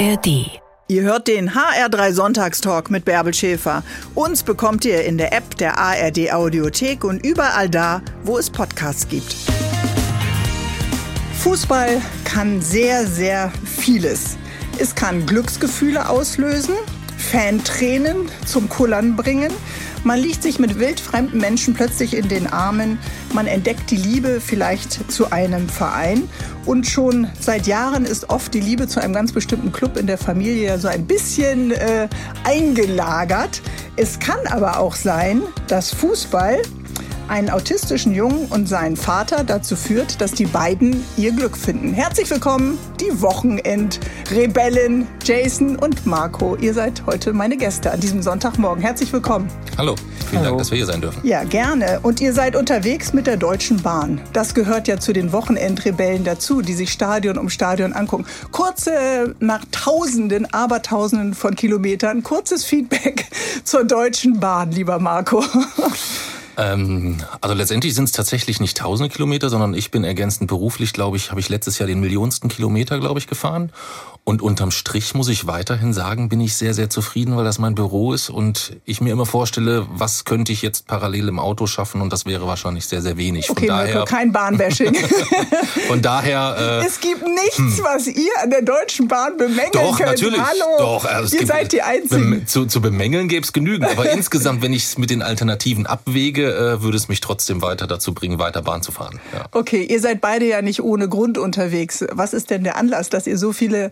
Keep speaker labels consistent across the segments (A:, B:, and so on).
A: ARD.
B: Ihr hört den HR3 Sonntagstalk mit Bärbel Schäfer. Uns bekommt ihr in der App der ARD Audiothek und überall da, wo es Podcasts gibt. Fußball kann sehr, sehr vieles. Es kann Glücksgefühle auslösen, Fantränen zum Kullern bringen. Man liegt sich mit wildfremden Menschen plötzlich in den Armen. Man entdeckt die Liebe vielleicht zu einem Verein. Und schon seit Jahren ist oft die Liebe zu einem ganz bestimmten Club in der Familie so ein bisschen äh, eingelagert. Es kann aber auch sein, dass Fußball einen autistischen Jungen und seinen Vater dazu führt, dass die beiden ihr Glück finden. Herzlich willkommen, die Wochenend-Rebellen Jason und Marco. Ihr seid heute meine Gäste an diesem Sonntagmorgen. Herzlich willkommen.
C: Hallo, vielen
D: Hallo.
C: Dank, dass wir hier sein dürfen.
B: Ja, gerne. Und ihr seid unterwegs mit der Deutschen Bahn. Das gehört ja zu den Wochenendrebellen dazu, die sich Stadion um Stadion angucken. Kurze, nach Tausenden, Abertausenden von Kilometern, kurzes Feedback zur Deutschen Bahn, lieber Marco.
C: Ähm, also letztendlich sind es tatsächlich nicht tausende Kilometer, sondern ich bin ergänzend beruflich, glaube ich, habe ich letztes Jahr den millionsten Kilometer, glaube ich, gefahren. Und unterm Strich muss ich weiterhin sagen, bin ich sehr, sehr zufrieden, weil das mein Büro ist und ich mir immer vorstelle, was könnte ich jetzt parallel im Auto schaffen und das wäre wahrscheinlich sehr, sehr wenig.
B: Okay,
C: von
B: Marco,
C: daher,
B: kein Bahnbashing.
C: von daher, äh,
B: es gibt nichts, was ihr an der Deutschen Bahn bemängeln
C: doch,
B: könnt.
C: natürlich.
B: Hallo,
C: Doch, also
B: ihr
C: gibt-
B: seid die Einzigen.
C: Zu, zu bemängeln gäbe es genügend. Aber insgesamt, wenn ich es mit den Alternativen abwäge, äh, würde es mich trotzdem weiter dazu bringen, weiter Bahn zu fahren. Ja.
B: Okay, ihr seid beide ja nicht ohne Grund unterwegs. Was ist denn der Anlass, dass ihr so viele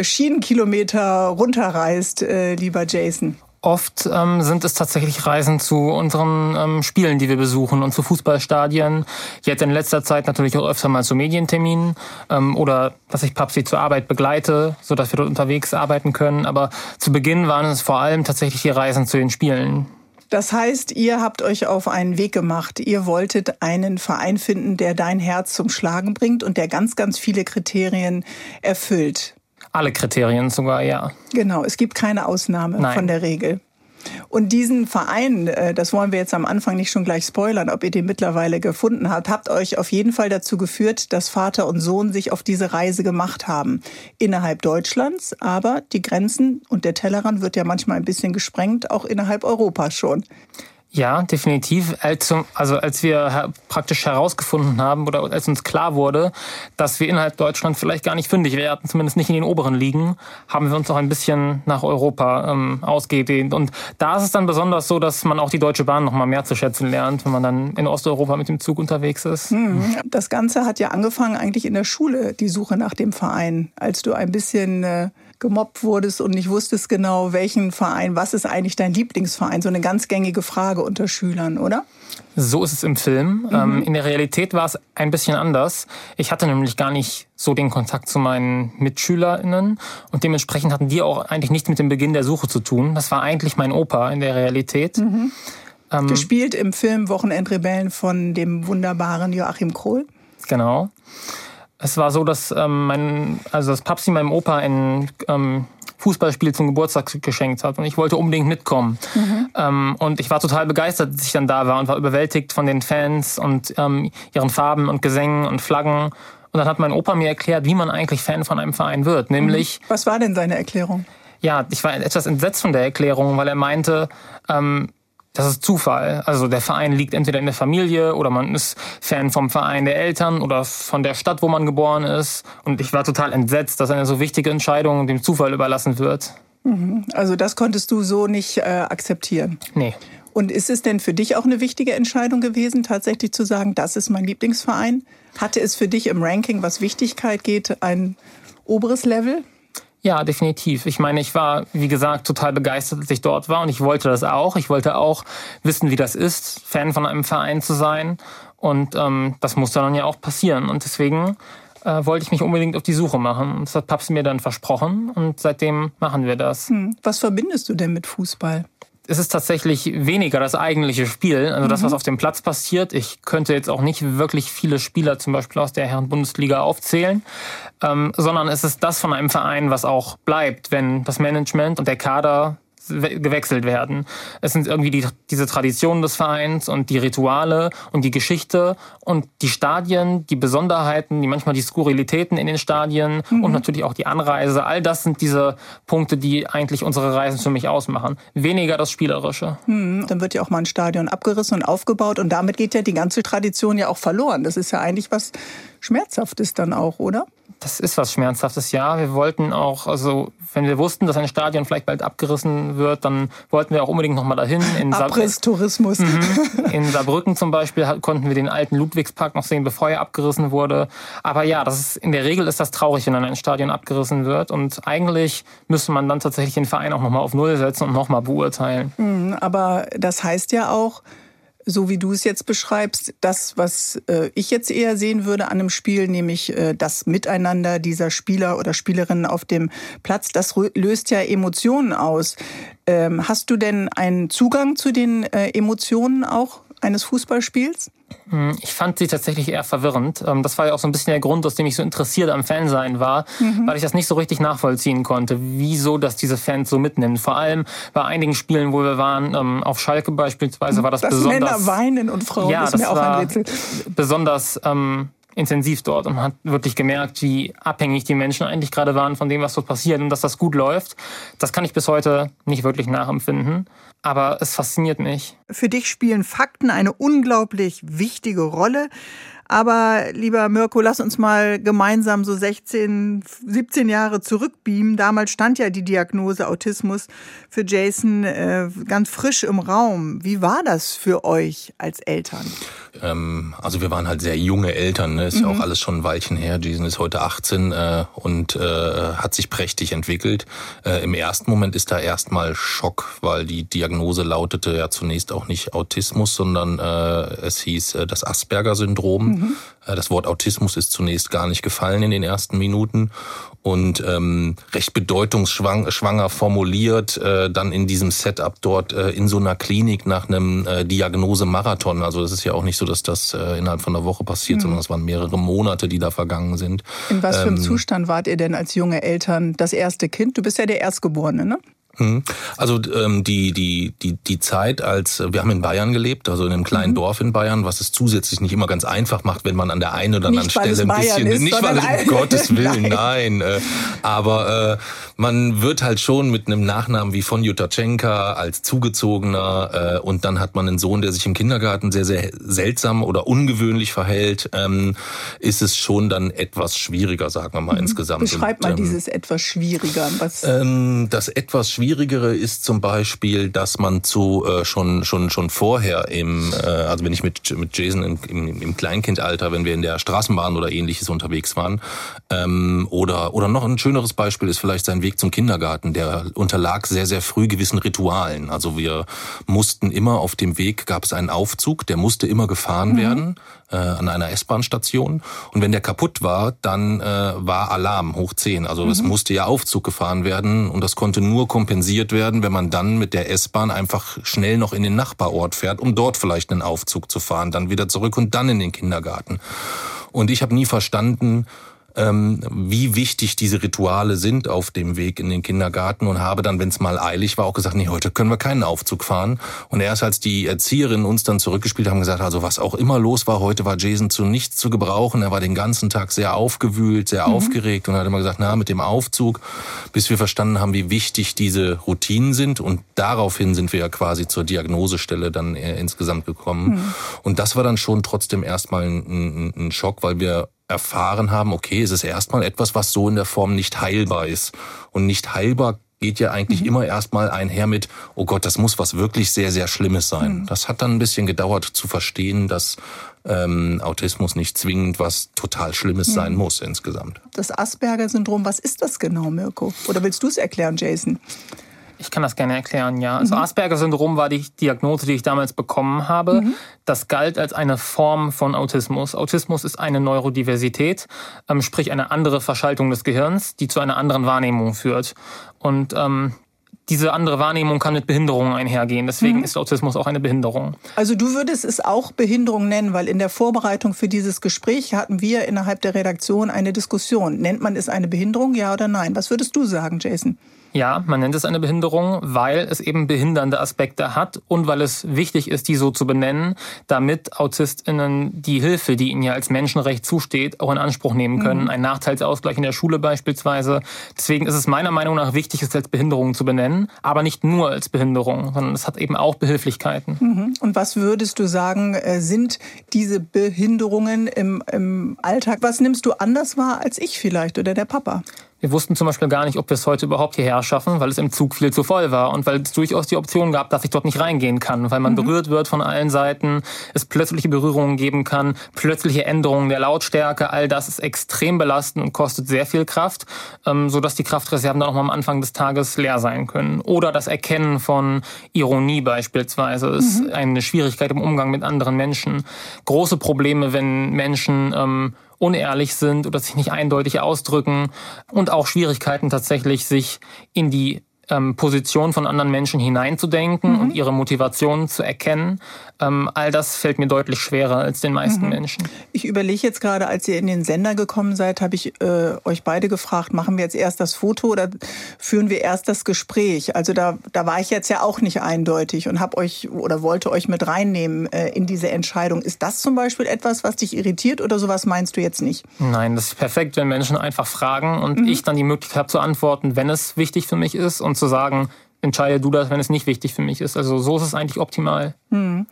B: Schienenkilometer runterreist, äh, lieber Jason?
D: Oft ähm, sind es tatsächlich Reisen zu unseren ähm, Spielen, die wir besuchen und zu Fußballstadien. Jetzt in letzter Zeit natürlich auch öfter mal zu Medienterminen ähm, oder dass ich Papsi zur Arbeit begleite, so dass wir dort unterwegs arbeiten können. Aber zu Beginn waren es vor allem tatsächlich die Reisen zu den Spielen.
B: Das heißt, ihr habt euch auf einen Weg gemacht. Ihr wolltet einen Verein finden, der dein Herz zum Schlagen bringt und der ganz, ganz viele Kriterien erfüllt.
D: Alle Kriterien sogar, ja.
B: Genau, es gibt keine Ausnahme
D: Nein.
B: von der Regel. Und diesen Verein, äh, das wollen wir jetzt am Anfang nicht schon gleich spoilern, ob ihr den mittlerweile gefunden habt, habt euch auf jeden Fall dazu geführt, dass Vater und Sohn sich auf diese Reise gemacht haben. Innerhalb Deutschlands, aber die Grenzen und der Tellerrand wird ja manchmal ein bisschen gesprengt, auch innerhalb Europas schon.
D: Ja, definitiv. Als, also als wir praktisch herausgefunden haben oder als uns klar wurde, dass wir innerhalb Deutschland vielleicht gar nicht fündig werden, zumindest nicht in den oberen Ligen, haben wir uns auch ein bisschen nach Europa ähm, ausgedehnt. Und da ist es dann besonders so, dass man auch die Deutsche Bahn noch mal mehr zu schätzen lernt, wenn man dann in Osteuropa mit dem Zug unterwegs ist.
B: Das Ganze hat ja angefangen eigentlich in der Schule, die Suche nach dem Verein, als du ein bisschen äh, gemobbt wurdest und nicht wusstest genau, welchen Verein, was ist eigentlich dein Lieblingsverein? So eine ganz gängige Frage unter Schülern, oder?
D: So ist es im Film. Ähm, in der Realität war es ein bisschen anders. Ich hatte nämlich gar nicht so den Kontakt zu meinen MitschülerInnen und dementsprechend hatten die auch eigentlich nichts mit dem Beginn der Suche zu tun. Das war eigentlich mein Opa in der Realität.
B: Gespielt im Film Wochenendrebellen von dem wunderbaren Joachim Krohl.
D: Genau. Es war so, dass ähm, mein, also das Papsi meinem Opa ein ähm, Fußballspiel zum Geburtstag geschenkt hat und ich wollte unbedingt mitkommen. Ähm, und ich war total begeistert, dass ich dann da war und war überwältigt von den Fans und ähm, ihren Farben und Gesängen und Flaggen. Und dann hat mein Opa mir erklärt, wie man eigentlich Fan von einem Verein wird. Nämlich,
B: Was war denn seine Erklärung?
D: ja, ich war etwas entsetzt von der Erklärung, weil er meinte, ähm, das ist Zufall. Also der Verein liegt entweder in der Familie oder man ist Fan vom Verein der Eltern oder von der Stadt, wo man geboren ist. Und ich war total entsetzt, dass eine so wichtige Entscheidung dem Zufall überlassen wird.
B: Also das konntest du so nicht äh, akzeptieren.
D: Nee.
B: Und ist es denn für dich auch eine wichtige Entscheidung gewesen, tatsächlich zu sagen, das ist mein Lieblingsverein? Hatte es für dich im Ranking, was Wichtigkeit geht, ein oberes Level?
D: Ja, definitiv. Ich meine, ich war, wie gesagt, total begeistert, als ich dort war und ich wollte das auch. Ich wollte auch wissen, wie das ist, Fan von einem Verein zu sein. Und ähm, das musste dann ja auch passieren. Und deswegen äh, wollte ich mich unbedingt auf die Suche machen. Das hat Paps mir dann versprochen und seitdem machen wir das.
B: Hm. Was verbindest du denn mit Fußball?
D: Es ist tatsächlich weniger das eigentliche Spiel, also das, was auf dem Platz passiert. Ich könnte jetzt auch nicht wirklich viele Spieler zum Beispiel aus der Herren-Bundesliga aufzählen, ähm, sondern es ist das von einem Verein, was auch bleibt, wenn das Management und der Kader gewechselt werden. Es sind irgendwie die, diese Traditionen des Vereins und die Rituale und die Geschichte und die Stadien, die Besonderheiten, die manchmal die Skurrilitäten in den Stadien mhm. und natürlich auch die Anreise. All das sind diese Punkte, die eigentlich unsere Reisen für mich ausmachen. Weniger das Spielerische.
B: Mhm. Dann wird ja auch mal ein Stadion abgerissen und aufgebaut und damit geht ja die ganze Tradition ja auch verloren. Das ist ja eigentlich was Schmerzhaftes dann auch, oder?
D: Das ist was Schmerzhaftes, ja. Wir wollten auch, also wenn wir wussten, dass ein Stadion vielleicht bald abgerissen wird, dann wollten wir auch unbedingt nochmal dahin.
B: In Abrisstourismus. Mhm.
D: In Saarbrücken zum Beispiel konnten wir den alten Ludwigspark noch sehen, bevor er abgerissen wurde. Aber ja, das ist, in der Regel ist das traurig, wenn dann ein Stadion abgerissen wird. Und eigentlich müsste man dann tatsächlich den Verein auch nochmal auf Null setzen und nochmal beurteilen.
B: Mhm, aber das heißt ja auch, so wie du es jetzt beschreibst, das, was äh, ich jetzt eher sehen würde an einem Spiel, nämlich äh, das Miteinander dieser Spieler oder Spielerinnen auf dem Platz, das löst ja Emotionen aus. Ähm, hast du denn einen Zugang zu den äh, Emotionen auch eines Fußballspiels?
D: Hm, ich fand sie tatsächlich eher verwirrend. Ähm, das war ja auch so ein bisschen der Grund, aus dem ich so interessiert am Fansein war, mhm. weil ich das nicht so richtig nachvollziehen konnte, wieso das diese Fans so mitnimmt. Vor allem bei einigen Spielen, wo wir waren, ähm, auf Schalke beispielsweise, war das,
B: das
D: besonders...
B: Männer weinen und Frauen,
D: ja,
B: ist mir
D: auch
B: ein Rätsel.
D: Besonders... Ähm, intensiv dort und man hat wirklich gemerkt, wie abhängig die Menschen eigentlich gerade waren von dem, was dort passiert und dass das gut läuft. Das kann ich bis heute nicht wirklich nachempfinden, aber es fasziniert mich.
B: Für dich spielen Fakten eine unglaublich wichtige Rolle. Aber lieber Mirko, lass uns mal gemeinsam so 16, 17 Jahre zurückbeamen. Damals stand ja die Diagnose Autismus für Jason äh, ganz frisch im Raum. Wie war das für euch als Eltern?
C: Ähm, also wir waren halt sehr junge Eltern. Ne? Ist mhm. ja auch alles schon ein Weilchen her. Jason ist heute 18 äh, und äh, hat sich prächtig entwickelt. Äh, Im ersten Moment ist da erstmal Schock, weil die Diagnose lautete ja zunächst auch nicht Autismus, sondern äh, es hieß äh, das Asperger-Syndrom. Mhm. Mhm. Das Wort Autismus ist zunächst gar nicht gefallen in den ersten Minuten und ähm, recht bedeutungsschwanger formuliert, äh, dann in diesem Setup dort äh, in so einer Klinik nach einem äh, Diagnose-Marathon. Also das ist ja auch nicht so, dass das äh, innerhalb von einer Woche passiert, mhm. sondern es waren mehrere Monate, die da vergangen sind.
B: In was für einem ähm, Zustand wart ihr denn als junge Eltern? Das erste Kind, du bist ja der Erstgeborene, ne?
C: Hm. Also ähm, die, die, die, die Zeit, als wir haben in Bayern gelebt, also in einem kleinen mhm. Dorf in Bayern, was es zusätzlich nicht immer ganz einfach macht, wenn man an der einen oder anderen nicht, Stelle ein bisschen.
B: Ist,
C: nicht weil es um Gottes Willen, nein. nein äh, aber äh, man wird halt schon mit einem Nachnamen wie von Jutaschenka als Zugezogener äh, und dann hat man einen Sohn, der sich im Kindergarten sehr, sehr seltsam oder ungewöhnlich verhält, ähm, ist es schon dann etwas schwieriger, sagen wir mal mhm. insgesamt.
B: Beschreib mal ähm, dieses etwas schwieriger.
C: Was ähm, das etwas schwieriger Schwierigere ist zum Beispiel, dass man zu äh, schon schon schon vorher im, äh, also wenn ich mit mit Jason im, im, im Kleinkindalter, wenn wir in der Straßenbahn oder ähnliches unterwegs waren, ähm, oder oder noch ein schöneres Beispiel ist vielleicht sein Weg zum Kindergarten. Der unterlag sehr sehr früh gewissen Ritualen. Also wir mussten immer auf dem Weg gab es einen Aufzug, der musste immer gefahren mhm. werden äh, an einer S-Bahn-Station. Und wenn der kaputt war, dann äh, war Alarm hoch 10. Also mhm. es musste ja Aufzug gefahren werden und das konnte nur kompensiert werden, wenn man dann mit der S-Bahn einfach schnell noch in den Nachbarort fährt, um dort vielleicht einen Aufzug zu fahren, dann wieder zurück und dann in den Kindergarten. Und ich habe nie verstanden, wie wichtig diese Rituale sind auf dem Weg in den Kindergarten und habe dann, wenn es mal eilig war, auch gesagt, nee, heute können wir keinen Aufzug fahren. Und erst als die Erzieherinnen uns dann zurückgespielt haben, gesagt, also was auch immer los war, heute war Jason zu nichts zu gebrauchen. Er war den ganzen Tag sehr aufgewühlt, sehr mhm. aufgeregt und hat immer gesagt, na, mit dem Aufzug, bis wir verstanden haben, wie wichtig diese Routinen sind. Und daraufhin sind wir ja quasi zur Diagnosestelle dann äh, insgesamt gekommen. Mhm. Und das war dann schon trotzdem erstmal ein, ein, ein Schock, weil wir erfahren haben, okay, es ist erstmal etwas, was so in der Form nicht heilbar ist. Und nicht heilbar geht ja eigentlich mhm. immer erstmal einher mit, oh Gott, das muss was wirklich sehr, sehr Schlimmes sein. Mhm. Das hat dann ein bisschen gedauert zu verstehen, dass ähm, Autismus nicht zwingend was total Schlimmes mhm. sein muss insgesamt.
B: Das Asperger-Syndrom, was ist das genau, Mirko? Oder willst du es erklären, Jason?
D: Ich kann das gerne erklären, ja. Also mhm. Asperger-Syndrom war die Diagnose, die ich damals bekommen habe. Mhm. Das galt als eine Form von Autismus. Autismus ist eine Neurodiversität, ähm, sprich eine andere Verschaltung des Gehirns, die zu einer anderen Wahrnehmung führt. Und ähm, diese andere Wahrnehmung kann mit Behinderungen einhergehen. Deswegen mhm. ist Autismus auch eine Behinderung.
B: Also du würdest es auch Behinderung nennen, weil in der Vorbereitung für dieses Gespräch hatten wir innerhalb der Redaktion eine Diskussion. Nennt man es eine Behinderung, ja oder nein? Was würdest du sagen, Jason?
D: Ja, man nennt es eine Behinderung, weil es eben behindernde Aspekte hat und weil es wichtig ist, die so zu benennen, damit AutistInnen die Hilfe, die ihnen ja als Menschenrecht zusteht, auch in Anspruch nehmen können. Mhm. Ein Nachteilsausgleich in der Schule beispielsweise. Deswegen ist es meiner Meinung nach wichtig, es als Behinderung zu benennen, aber nicht nur als Behinderung, sondern es hat eben auch Behilflichkeiten.
B: Mhm. Und was würdest du sagen, äh, sind diese Behinderungen im, im Alltag? Was nimmst du anders wahr als ich vielleicht oder der Papa?
D: Wir wussten zum Beispiel gar nicht, ob wir es heute überhaupt hierher schaffen, weil es im Zug viel zu voll war und weil es durchaus die Option gab, dass ich dort nicht reingehen kann, weil man mhm. berührt wird von allen Seiten, es plötzliche Berührungen geben kann, plötzliche Änderungen der Lautstärke, all das ist extrem belastend und kostet sehr viel Kraft, ähm, sodass die Kraftreserven dann auch mal am Anfang des Tages leer sein können. Oder das Erkennen von Ironie beispielsweise ist mhm. eine Schwierigkeit im Umgang mit anderen Menschen. Große Probleme, wenn Menschen ähm, unehrlich sind oder sich nicht eindeutig ausdrücken und auch Schwierigkeiten tatsächlich, sich in die ähm, Position von anderen Menschen hineinzudenken mhm. und ihre Motivation zu erkennen. Ähm, all das fällt mir deutlich schwerer als den meisten mhm. Menschen.
B: Ich überlege jetzt gerade, als ihr in den Sender gekommen seid, habe ich äh, euch beide gefragt, machen wir jetzt erst das Foto oder führen wir erst das Gespräch? Also da, da war ich jetzt ja auch nicht eindeutig und habe euch oder wollte euch mit reinnehmen äh, in diese Entscheidung. Ist das zum Beispiel etwas, was dich irritiert oder sowas meinst du jetzt nicht?
D: Nein, das ist perfekt, wenn Menschen einfach fragen und mhm. ich dann die Möglichkeit habe zu antworten, wenn es wichtig für mich ist und zu sagen, entscheide du das, wenn es nicht wichtig für mich ist. Also so ist es eigentlich optimal. Hm.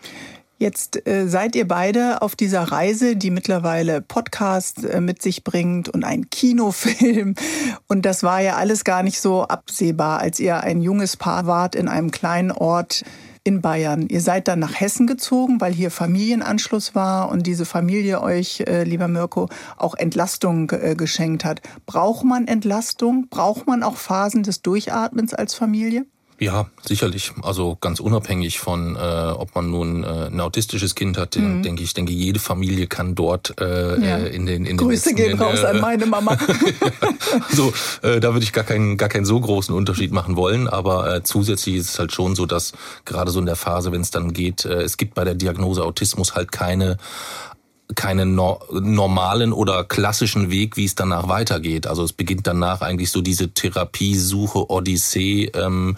B: Jetzt äh, seid ihr beide auf dieser Reise, die mittlerweile Podcast äh, mit sich bringt und ein Kinofilm. Und das war ja alles gar nicht so absehbar, als ihr ein junges Paar wart in einem kleinen Ort in Bayern. Ihr seid dann nach Hessen gezogen, weil hier Familienanschluss war und diese Familie euch, äh, lieber Mirko, auch Entlastung äh, geschenkt hat. Braucht man Entlastung? Braucht man auch Phasen des Durchatmens als Familie?
C: Ja, sicherlich. Also ganz unabhängig von, äh, ob man nun äh, ein autistisches Kind hat, mhm. denke ich, denke jede Familie kann dort äh, ja. in den in
B: Grüße
C: den
B: gehen in, raus an meine Mama.
C: so, äh, da würde ich gar keinen gar keinen so großen Unterschied machen wollen, aber äh, zusätzlich ist es halt schon so, dass gerade so in der Phase, wenn es dann geht, äh, es gibt bei der Diagnose Autismus halt keine keinen no normalen oder klassischen Weg, wie es danach weitergeht. Also es beginnt danach eigentlich so diese Therapiesuche, Odyssee, ähm,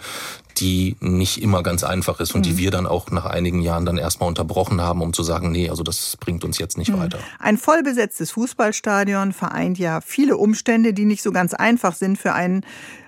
C: die nicht immer ganz einfach ist und mhm. die wir dann auch nach einigen Jahren dann erstmal unterbrochen haben, um zu sagen, nee, also das bringt uns jetzt nicht mhm. weiter.
B: Ein vollbesetztes Fußballstadion vereint ja viele Umstände, die nicht so ganz einfach sind für einen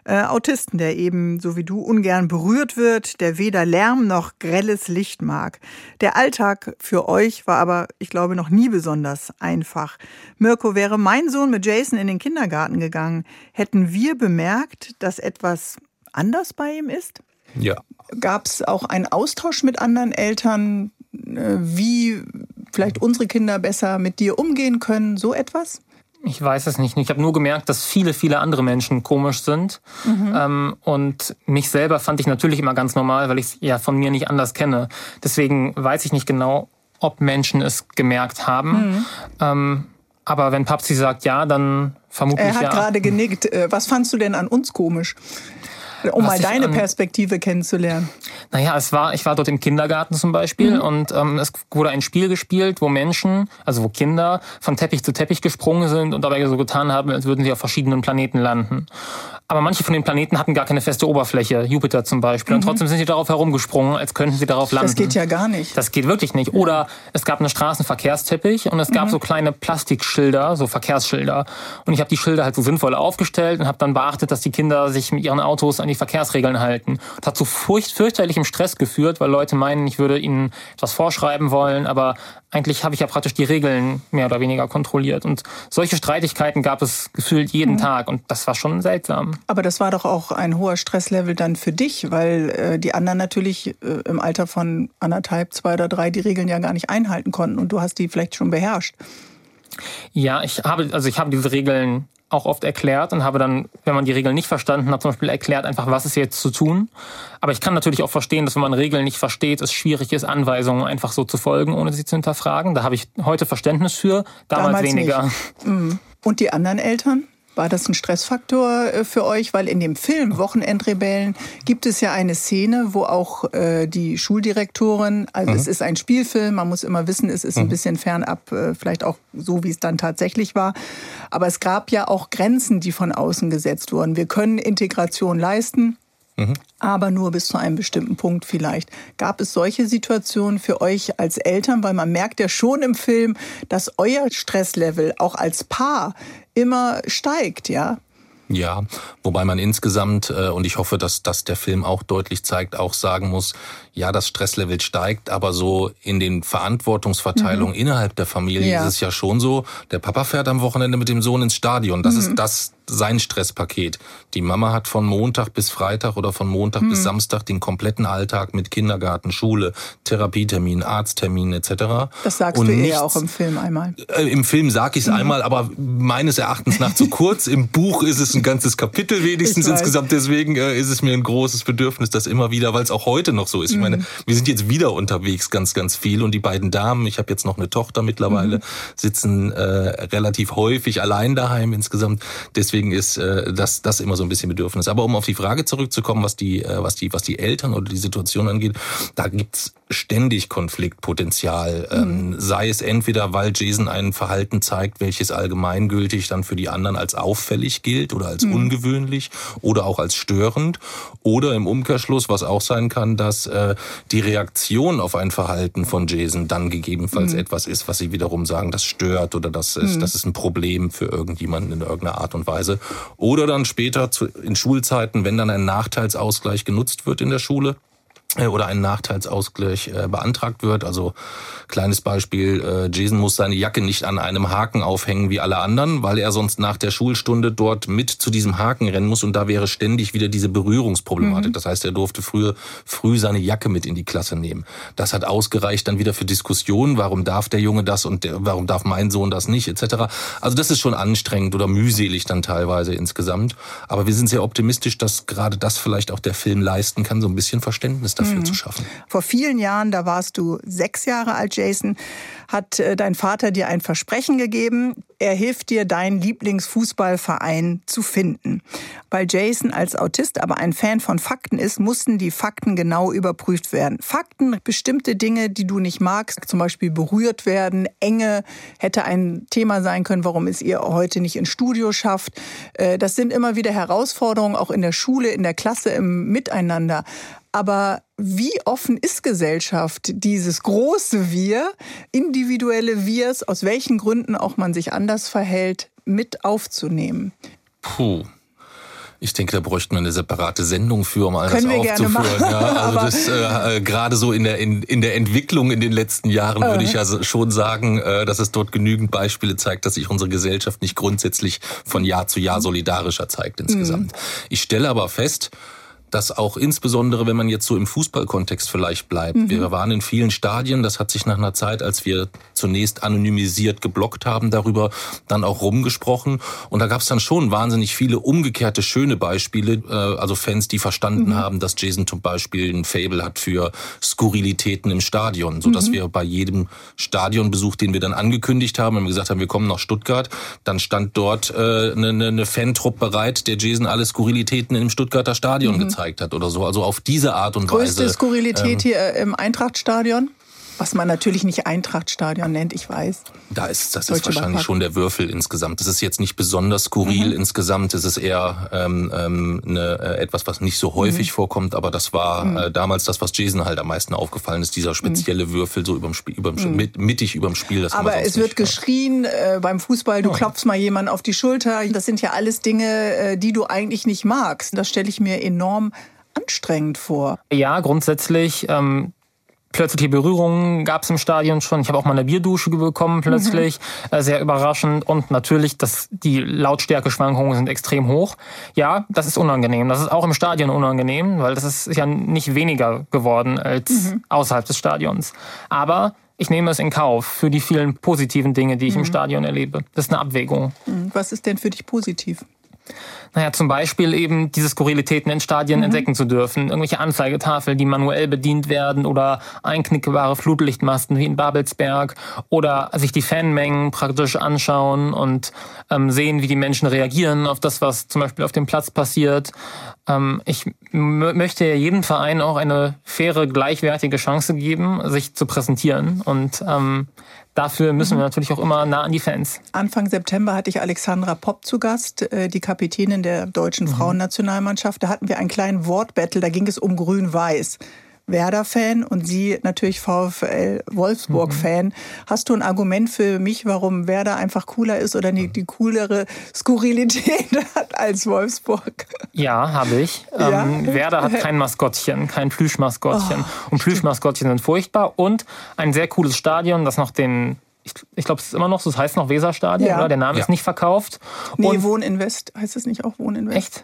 B: äh, Autisten, der eben, so wie du, ungern berührt wird, der weder Lärm noch grelles Licht mag. Der Alltag für euch war aber, ich glaube, noch nie besonders einfach. Mirko, wäre mein Sohn mit Jason in den Kindergarten gegangen, hätten wir bemerkt, dass etwas anders bei ihm ist?
C: Ja.
B: Gab es auch einen Austausch mit anderen Eltern, äh, wie vielleicht unsere Kinder besser mit dir umgehen können, so etwas?
D: Ich weiß es nicht. Ich habe nur gemerkt, dass viele, viele andere Menschen komisch sind. Mhm. Ähm, und mich selber fand ich natürlich immer ganz normal, weil ich es ja von mir nicht anders kenne. Deswegen weiß ich nicht genau, ob Menschen es gemerkt haben. Mhm. Ähm, aber wenn Papsi sagt ja, dann vermutlich ja.
B: Er hat
D: ja.
B: gerade genickt. Äh, was fandst du denn an uns komisch? Um mal deine Perspektive kennenzulernen.
D: Naja, es war, ich war dort im Kindergarten zum Beispiel mhm. und ähm, es wurde ein Spiel gespielt, wo Menschen, also wo Kinder von Teppich zu Teppich gesprungen sind und dabei so getan haben, als würden sie auf verschiedenen Planeten landen. Aber manche von den Planeten hatten gar keine feste Oberfläche, Jupiter zum Beispiel. Mhm. Und trotzdem sind sie darauf herumgesprungen, als könnten sie darauf landen.
B: Das geht ja gar nicht.
D: Das geht wirklich nicht. Oder es gab einen Straßenverkehrsteppich und es gab mhm. so kleine Plastikschilder, so Verkehrsschilder. Und ich habe die Schilder halt so sinnvoll aufgestellt und habe dann beachtet, dass die Kinder sich mit ihren Autos an die Verkehrsregeln halten. Das hat zu furcht, fürchterlichem Stress geführt, weil Leute meinen, ich würde ihnen etwas vorschreiben wollen, aber eigentlich habe ich ja praktisch die Regeln mehr oder weniger kontrolliert. Und solche Streitigkeiten gab es gefühlt jeden mhm. Tag und das war schon seltsam.
B: Aber das war doch auch ein hoher Stresslevel dann für dich, weil äh, die anderen natürlich äh, im Alter von anderthalb, zwei oder drei die Regeln ja gar nicht einhalten konnten und du hast die vielleicht schon beherrscht.
D: Ja, ich habe, also ich habe diese Regeln auch oft erklärt und habe dann, wenn man die Regeln nicht verstanden hat, zum Beispiel erklärt einfach, was ist jetzt zu tun. Aber ich kann natürlich auch verstehen, dass wenn man Regeln nicht versteht, es schwierig ist, Anweisungen einfach so zu folgen, ohne sie zu hinterfragen. Da habe ich heute Verständnis für, damals, damals weniger.
B: Mhm. Und die anderen Eltern? War das ein Stressfaktor äh, für euch? Weil in dem Film Wochenendrebellen gibt es ja eine Szene, wo auch äh, die Schuldirektorin, also mhm. es ist ein Spielfilm, man muss immer wissen, es ist ein mhm. bisschen fernab, äh, vielleicht auch so, wie es dann tatsächlich war. Aber es gab ja auch Grenzen, die von außen gesetzt wurden. Wir können Integration leisten. Mhm. Aber nur bis zu einem bestimmten Punkt vielleicht. Gab es solche Situationen für euch als Eltern? Weil man merkt ja schon im Film, dass euer Stresslevel auch als Paar immer steigt, ja?
C: Ja, wobei man insgesamt, äh, und ich hoffe, dass das der Film auch deutlich zeigt, auch sagen muss, ja, das Stresslevel steigt, aber so in den Verantwortungsverteilungen mhm. innerhalb der Familie ja. ist es ja schon so, der Papa fährt am Wochenende mit dem Sohn ins Stadion. Das mhm. ist das sein Stresspaket. Die Mama hat von Montag bis Freitag oder von Montag mhm. bis Samstag den kompletten Alltag mit Kindergarten, Schule, Therapietermin, Arzttermin etc.
B: Das sagst und du eher auch im Film einmal.
C: Äh, Im Film sag ich es mhm. einmal, aber meines Erachtens nach zu kurz. Im Buch ist es ein ganzes Kapitel wenigstens insgesamt. Deswegen äh, ist es mir ein großes Bedürfnis, das immer wieder, weil es auch heute noch so ist. Ich meine, mhm. wir sind jetzt wieder unterwegs ganz, ganz viel und die beiden Damen, ich habe jetzt noch eine Tochter mittlerweile, mhm. sitzen äh, relativ häufig allein daheim insgesamt. Deswegen deswegen ist äh, das, das immer so ein bisschen Bedürfnis. Aber um auf die Frage zurückzukommen, was die, äh, was die, was die Eltern oder die Situation angeht, da gibt's ständig Konfliktpotenzial. Ähm, mhm. sei es entweder, weil Jason ein Verhalten zeigt, welches allgemeingültig dann für die anderen als auffällig gilt oder als mhm. ungewöhnlich oder auch als störend. Oder im Umkehrschluss, was auch sein kann, dass äh, die Reaktion auf ein Verhalten von Jason dann gegebenenfalls mhm. etwas ist, was sie wiederum sagen, das stört oder das ist, mhm. das ist ein Problem für irgendjemanden in irgendeiner Art und Weise. Oder dann später zu, in Schulzeiten, wenn dann ein Nachteilsausgleich genutzt wird in der Schule, oder ein Nachteilsausgleich äh, beantragt wird. Also kleines Beispiel, äh, Jason muss seine Jacke nicht an einem Haken aufhängen wie alle anderen, weil er sonst nach der Schulstunde dort mit zu diesem Haken rennen muss und da wäre ständig wieder diese Berührungsproblematik. Mhm. Das heißt, er durfte früher früh seine Jacke mit in die Klasse nehmen. Das hat ausgereicht dann wieder für Diskussionen, warum darf der Junge das und der, warum darf mein Sohn das nicht, etc. Also das ist schon anstrengend oder mühselig dann teilweise insgesamt. Aber wir sind sehr optimistisch, dass gerade das vielleicht auch der Film leisten kann, so ein bisschen Verständnis dafür mhm. zu schaffen.
B: Vor vielen Jahren, da warst du sechs Jahre alt, Jason, hat äh, dein Vater dir ein Versprechen gegeben. Er hilft dir, deinen Lieblingsfußballverein zu finden. Weil Jason als Autist aber ein Fan von Fakten ist, mussten die Fakten genau überprüft werden. Fakten, bestimmte Dinge, die du nicht magst, zum Beispiel berührt werden, Enge, hätte ein Thema sein können, warum es ihr heute nicht ins Studio schafft. Äh, das sind immer wieder Herausforderungen, auch in der Schule, in der Klasse, im Miteinander. Aber wie offen ist Gesellschaft, dieses große Wir, individuelle Wirs, aus welchen Gründen auch man sich anders verhält, mit aufzunehmen?
C: Puh. Ich denke, da bräuchten wir eine separate Sendung für, um all Können das aufzuführen. Ja, also das äh, gerade so in der in, in der Entwicklung in den letzten Jahren würde ich ja schon sagen, äh, dass es dort genügend Beispiele zeigt, dass sich unsere Gesellschaft nicht grundsätzlich von Jahr zu Jahr solidarischer zeigt insgesamt. Mhm. Ich stelle aber fest, dass auch insbesondere, wenn man jetzt so im Fußballkontext vielleicht bleibt, mhm. wir waren in vielen Stadien, das hat sich nach einer Zeit, als wir zunächst anonymisiert geblockt haben, darüber dann auch rumgesprochen. Und da gab es dann schon wahnsinnig viele umgekehrte schöne Beispiele, äh, also Fans, die verstanden mhm. haben, dass Jason zum Beispiel ein Fable hat für Skurrilitäten im Stadion, so dass mhm. wir bei jedem Stadionbesuch, den wir dann angekündigt haben, wenn wir gesagt haben, wir kommen nach Stuttgart, dann stand dort äh, eine, eine Fantrupp bereit, der Jason alle Skurrilitäten im Stuttgarter Stadion mhm. gezeigt gezeigt hat oder so. Also auf diese Art und
B: Größte
C: Weise.
B: Größte Skurrilität ähm, hier im Eintrachtstadion? Was man natürlich nicht Eintrachtstadion nennt, ich weiß.
C: Da ist das ist wahrscheinlich Backpack. schon der Würfel insgesamt. Das ist jetzt nicht besonders skurril mhm. insgesamt. Es ist eher ähm, ähm, eine, äh, etwas, was nicht so häufig mhm. vorkommt. Aber das war mhm. äh, damals das, was Jason halt am meisten aufgefallen ist. Dieser mhm. spezielle Würfel so überm Spiel, überm, mhm. mit, mittig überm Spiel. Das
B: aber es wird geschrien äh, beim Fußball. Du oh. klopfst mal jemanden auf die Schulter. Das sind ja alles Dinge, äh, die du eigentlich nicht magst. Das stelle ich mir enorm anstrengend vor.
D: Ja, grundsätzlich. Ähm plötzliche Berührungen gab es im Stadion schon. Ich habe auch mal eine Bierdusche bekommen plötzlich, mhm. sehr überraschend. Und natürlich, dass die Lautstärke-Schwankungen sind extrem hoch. Ja, das ist unangenehm. Das ist auch im Stadion unangenehm, weil das ist ja nicht weniger geworden als mhm. außerhalb des Stadions. Aber ich nehme es in Kauf für die vielen positiven Dinge, die ich mhm. im Stadion erlebe. Das ist eine Abwägung.
B: Mhm. Was ist denn für dich positiv?
D: Naja, zum Beispiel eben diese Skurrilitäten in Stadien mhm. entdecken zu dürfen. Irgendwelche Anzeigetafeln, die manuell bedient werden oder einknickbare Flutlichtmasten wie in Babelsberg oder sich die Fanmengen praktisch anschauen und ähm, sehen, wie die Menschen reagieren auf das, was zum Beispiel auf dem Platz passiert. Ähm, ich möchte jedem Verein auch eine faire, gleichwertige Chance geben, sich zu präsentieren und ähm, Dafür müssen wir natürlich auch immer nah an die Fans.
B: Anfang September hatte ich Alexandra Popp zu Gast, äh, die Kapitänin der deutschen mhm. Frauennationalmannschaft. Da hatten wir einen kleinen Wortbattle, da ging es um Grün-Weiß. Werder-Fan und Sie natürlich VfL Wolfsburg-Fan. Mhm. Hast du ein Argument für mich, warum Werder einfach cooler ist oder die, die coolere Skurrilität hat als Wolfsburg?
D: Ja, habe ich. Ja? Ähm, Werder hat kein Maskottchen, kein Plüschmaskottchen. Oh, und Plüschmaskottchen sind furchtbar und ein sehr cooles Stadion, das noch den ich, ich glaube, es ist immer noch so, es heißt noch Weserstadion, ja. oder? Der Name ja. ist nicht verkauft.
B: Nee, und Wohninvest heißt es nicht auch Wohninvest?
D: Echt?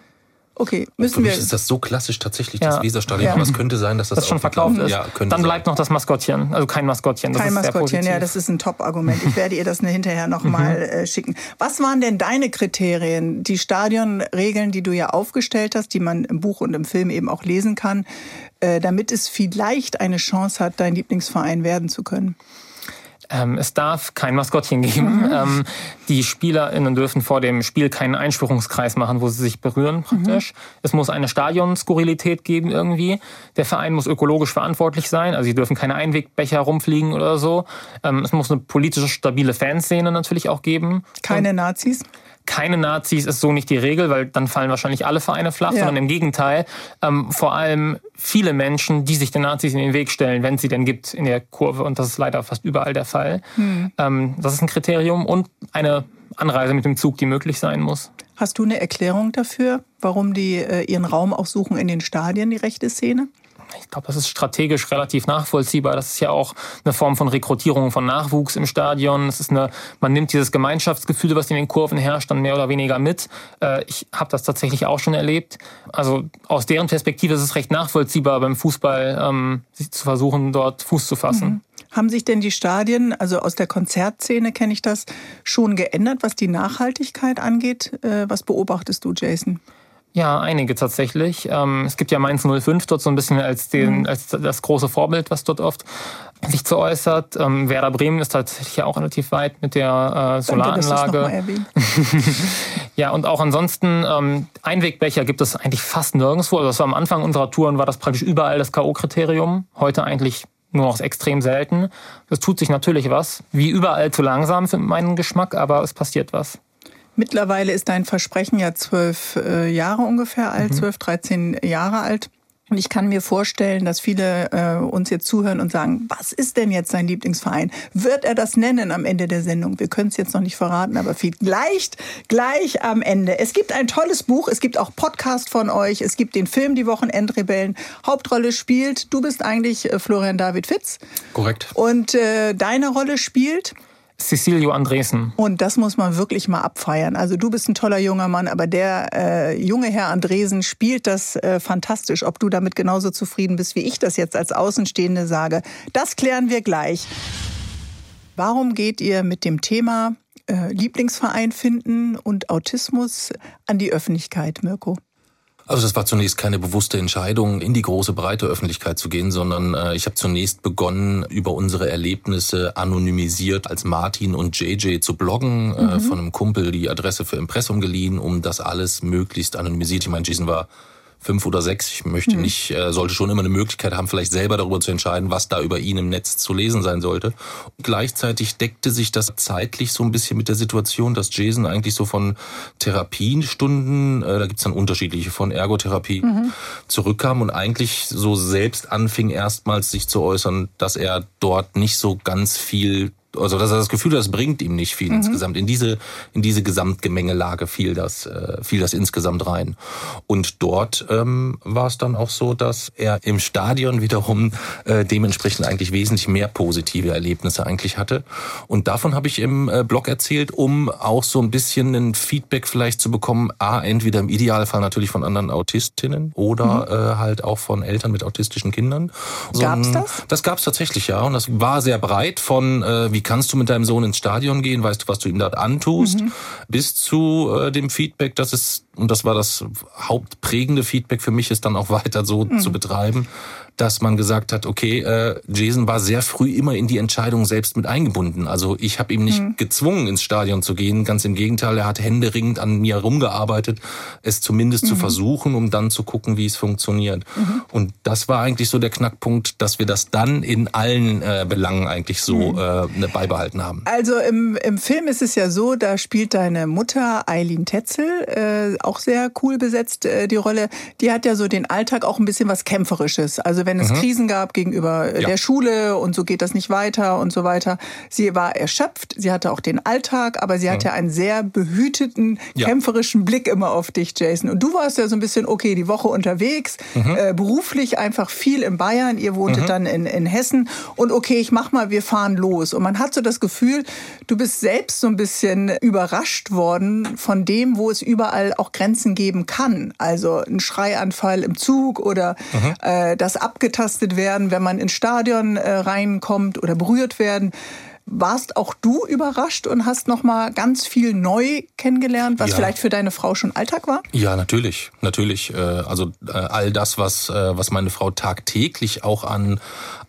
B: Okay, müssen Für
C: mich
B: wir.
C: ist das so klassisch tatsächlich, das ja. Weserstadion. Ja. Aber es könnte sein, dass das,
D: das schon verkauft ist. Ja, Dann sein. bleibt noch das Maskottchen. Also kein Maskottchen.
B: Das kein Maskottchen, ja, das ist ein Top-Argument. Ich werde ihr das hinterher nochmal mhm. äh, schicken. Was waren denn deine Kriterien, die Stadionregeln, die du ja aufgestellt hast, die man im Buch und im Film eben auch lesen kann, äh, damit es vielleicht eine Chance hat, dein Lieblingsverein werden zu können?
D: Ähm, es darf kein Maskottchen geben. Mhm. Ähm, die SpielerInnen dürfen vor dem Spiel keinen Einspruchungskreis machen, wo sie sich berühren praktisch. Mhm. Es muss eine Stadionskurrilität geben irgendwie. Der Verein muss ökologisch verantwortlich sein. Also sie dürfen keine Einwegbecher rumfliegen oder so. Ähm, es muss eine politische stabile Fanszene natürlich auch geben.
B: Keine Und Nazis?
D: Keine Nazis ist so nicht die Regel, weil dann fallen wahrscheinlich alle Vereine flach, ja. sondern im Gegenteil, ähm, vor allem viele Menschen, die sich den Nazis in den Weg stellen, wenn es sie denn gibt in der Kurve. Und das ist leider fast überall der Fall. Hm. Ähm, das ist ein Kriterium und eine Anreise mit dem Zug, die möglich sein muss.
B: Hast du eine Erklärung dafür, warum die äh, ihren Raum auch suchen in den Stadien, die rechte Szene?
D: Ich glaube, das ist strategisch relativ nachvollziehbar. Das ist ja auch eine Form von Rekrutierung von Nachwuchs im Stadion. Es ist eine, man nimmt dieses Gemeinschaftsgefühl, was in den Kurven herrscht, dann mehr oder weniger mit. Äh, ich habe das tatsächlich auch schon erlebt. Also aus deren Perspektive ist es recht nachvollziehbar, beim Fußball ähm, zu versuchen, dort Fuß zu fassen. Mhm.
B: Haben sich denn die Stadien, also aus der Konzertszene kenne ich das, schon geändert, was die Nachhaltigkeit angeht? Äh, was beobachtest du, Jason?
D: Ja, einige tatsächlich. Ähm, es gibt ja Mainz 05 dort so ein bisschen als, den, mhm. als das große Vorbild, was dort oft sich zu äußert. Ähm, Werder Bremen ist tatsächlich auch relativ weit mit der äh, Solaranlage. ja, und auch ansonsten ähm, Einwegbecher gibt es eigentlich fast nirgendwo. Also das war am Anfang unserer Touren war das praktisch überall das K.O.-Kriterium. Heute eigentlich nur noch extrem selten. Es tut sich natürlich was. Wie überall zu langsam für meinen Geschmack, aber es passiert was.
B: Mittlerweile ist dein Versprechen ja zwölf äh, Jahre ungefähr alt, mhm. zwölf, mhm. dreizehn Jahre alt. Und ich kann mir vorstellen, dass viele äh, uns jetzt zuhören und sagen, was ist denn jetzt sein Lieblingsverein? Wird er das nennen am Ende der Sendung? Wir können es jetzt noch nicht verraten, aber vielleicht gleich am Ende. Es gibt ein tolles Buch, es gibt auch Podcast von euch, es gibt den Film Die Wochenendrebellen. Hauptrolle spielt, du bist eigentlich äh, Florian David Fitz.
C: Korrekt.
B: Und äh, deine Rolle spielt?
D: Cecilio Andresen.
B: Und das muss man wirklich mal abfeiern. Also du bist ein toller junger Mann, aber der äh, junge Herr Andresen spielt das äh, fantastisch. Ob du damit genauso zufrieden bist, wie ich das jetzt als Außenstehende sage, das klären wir gleich. Warum geht ihr mit dem Thema äh, Lieblingsverein finden und Autismus an die Öffentlichkeit, Mirko?
C: Also das war zunächst keine bewusste Entscheidung, in die große breite Öffentlichkeit zu gehen, sondern äh, ich habe zunächst begonnen, über unsere Erlebnisse anonymisiert als Martin und JJ zu bloggen, äh, mhm. äh, von einem Kumpel die Adresse für Impressum geliehen, um das alles möglichst anonymisiert. Ich meine, Jason war fünf oder sechs. Ich möchte mhm. nicht, äh, sollte schon immer eine Möglichkeit haben, vielleicht selber darüber zu entscheiden, was da über ihn im Netz zu lesen sein sollte. Und gleichzeitig deckte sich das zeitlich so ein bisschen mit der Situation, dass Jason eigentlich so von Therapiestunden, äh, da gibt's dann unterschiedliche, von Ergotherapie mhm. zurückkam und eigentlich so selbst anfing, erstmals sich zu äußern, dass er dort nicht so ganz viel also dass er das Gefühl, das bringt ihm nicht viel mhm. insgesamt. In diese in diese Gesamtgemengelage fiel das äh, fiel das insgesamt rein. Und dort ähm, war es dann auch so, dass er im Stadion wiederum äh, dementsprechend eigentlich wesentlich mehr positive Erlebnisse eigentlich hatte. Und davon habe ich im äh, Blog erzählt, um auch so ein bisschen ein Feedback vielleicht zu bekommen. A, entweder im Idealfall natürlich von anderen Autistinnen oder mhm. äh, halt auch von Eltern mit autistischen Kindern.
B: So, gab's das?
C: Das gab's tatsächlich ja. Und das war sehr breit von äh, wie wie kannst du mit deinem Sohn ins Stadion gehen, weißt du, was du ihm dort antust, mhm. bis zu äh, dem Feedback, dass es, und das war das hauptprägende Feedback für mich, ist dann auch weiter so mhm. zu betreiben, dass man gesagt hat, okay, äh, Jason war sehr früh immer in die Entscheidung selbst mit eingebunden. Also ich habe ihm nicht mhm. gezwungen, ins Stadion zu gehen. Ganz im Gegenteil, er hat händeringend an mir rumgearbeitet, es zumindest mhm. zu versuchen, um dann zu gucken, wie es funktioniert. Mhm. Und das war eigentlich so der Knackpunkt, dass wir das dann in allen äh, Belangen eigentlich so mhm. äh, beibehalten haben.
B: Also im, im Film ist es ja so, da spielt deine Mutter Eileen Tetzel, äh, auch sehr cool besetzt, äh, die Rolle. Die hat ja so den Alltag auch ein bisschen was Kämpferisches. Also wenn es mhm. Krisen gab gegenüber äh, ja. der Schule und so geht das nicht weiter und so weiter. Sie war erschöpft, sie hatte auch den Alltag, aber sie hatte mhm. einen sehr behüteten, ja. kämpferischen Blick immer auf dich, Jason. Und du warst ja so ein bisschen, okay, die Woche unterwegs, mhm. äh, beruflich einfach viel in Bayern, ihr wohntet mhm. dann in, in Hessen und okay, ich mach mal, wir fahren los. Und man hat so das Gefühl, du bist selbst so ein bisschen überrascht worden von dem, wo es überall auch Grenzen geben kann. Also ein Schreianfall im Zug oder mhm. äh, das Ab abgetastet werden, wenn man ins Stadion äh, reinkommt oder berührt werden. Warst auch du überrascht und hast noch mal ganz viel neu kennengelernt, was ja. vielleicht für deine Frau schon Alltag war?
C: Ja, natürlich, natürlich. Äh, also äh, all das, was äh, was meine Frau tagtäglich auch an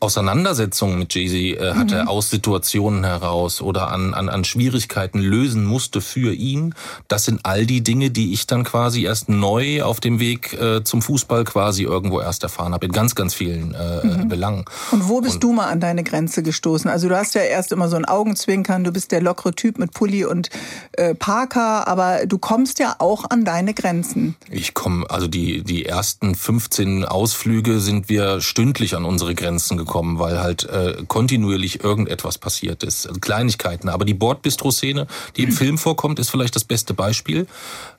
C: Auseinandersetzungen mit Jay-Z hatte, mhm. aus Situationen heraus oder an, an, an Schwierigkeiten lösen musste für ihn. Das sind all die Dinge, die ich dann quasi erst neu auf dem Weg zum Fußball quasi irgendwo erst erfahren habe, in ganz, ganz vielen mhm. Belangen.
B: Und wo bist und, du mal an deine Grenze gestoßen? Also du hast ja erst immer so ein Augenzwinkern, du bist der lockere Typ mit Pulli und äh, Parker, aber du kommst ja auch an deine Grenzen.
C: Ich komme, also die, die ersten 15 Ausflüge sind wir stündlich an unsere Grenzen gekommen weil halt äh, kontinuierlich irgendetwas passiert ist. Also Kleinigkeiten. Aber die Bordbistro-Szene, die im Film vorkommt, ist vielleicht das beste Beispiel,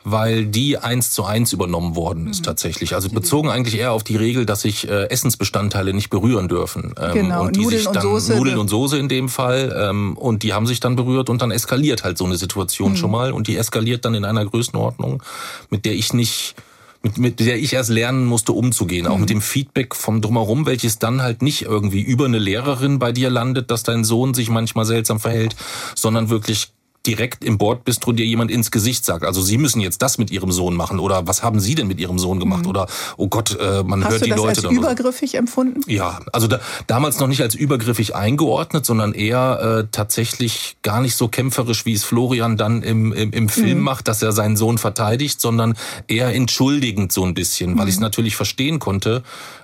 C: weil die eins zu eins übernommen worden ist tatsächlich. Also bezogen eigentlich eher auf die Regel, dass sich äh, Essensbestandteile nicht berühren dürfen.
B: Ähm, genau,
C: und die
B: Nudeln
C: sich dann,
B: und Soße.
C: Nudeln und Soße in dem Fall. Ähm, und die haben sich dann berührt und dann eskaliert halt so eine Situation mhm. schon mal. Und die eskaliert dann in einer Größenordnung, mit der ich nicht mit, mit der ich erst lernen musste, umzugehen. Mhm. Auch mit dem Feedback vom Drumherum, welches dann halt nicht irgendwie über eine Lehrerin bei dir landet, dass dein Sohn sich manchmal seltsam verhält, sondern wirklich direkt im Bordbistro dir jemand ins Gesicht sagt. Also Sie müssen jetzt das mit Ihrem Sohn machen oder was haben Sie denn mit Ihrem Sohn gemacht? Mhm. Oder oh Gott, äh, man
B: Hast
C: hört die Leute.
B: Hast du das als übergriffig empfunden?
C: Ja, also da, damals noch nicht als übergriffig eingeordnet, sondern eher äh, tatsächlich gar nicht so kämpferisch, wie es Florian dann im, im, im Film mhm. macht, dass er seinen Sohn verteidigt, sondern eher entschuldigend so ein bisschen, weil mhm. ich es natürlich verstehen konnte,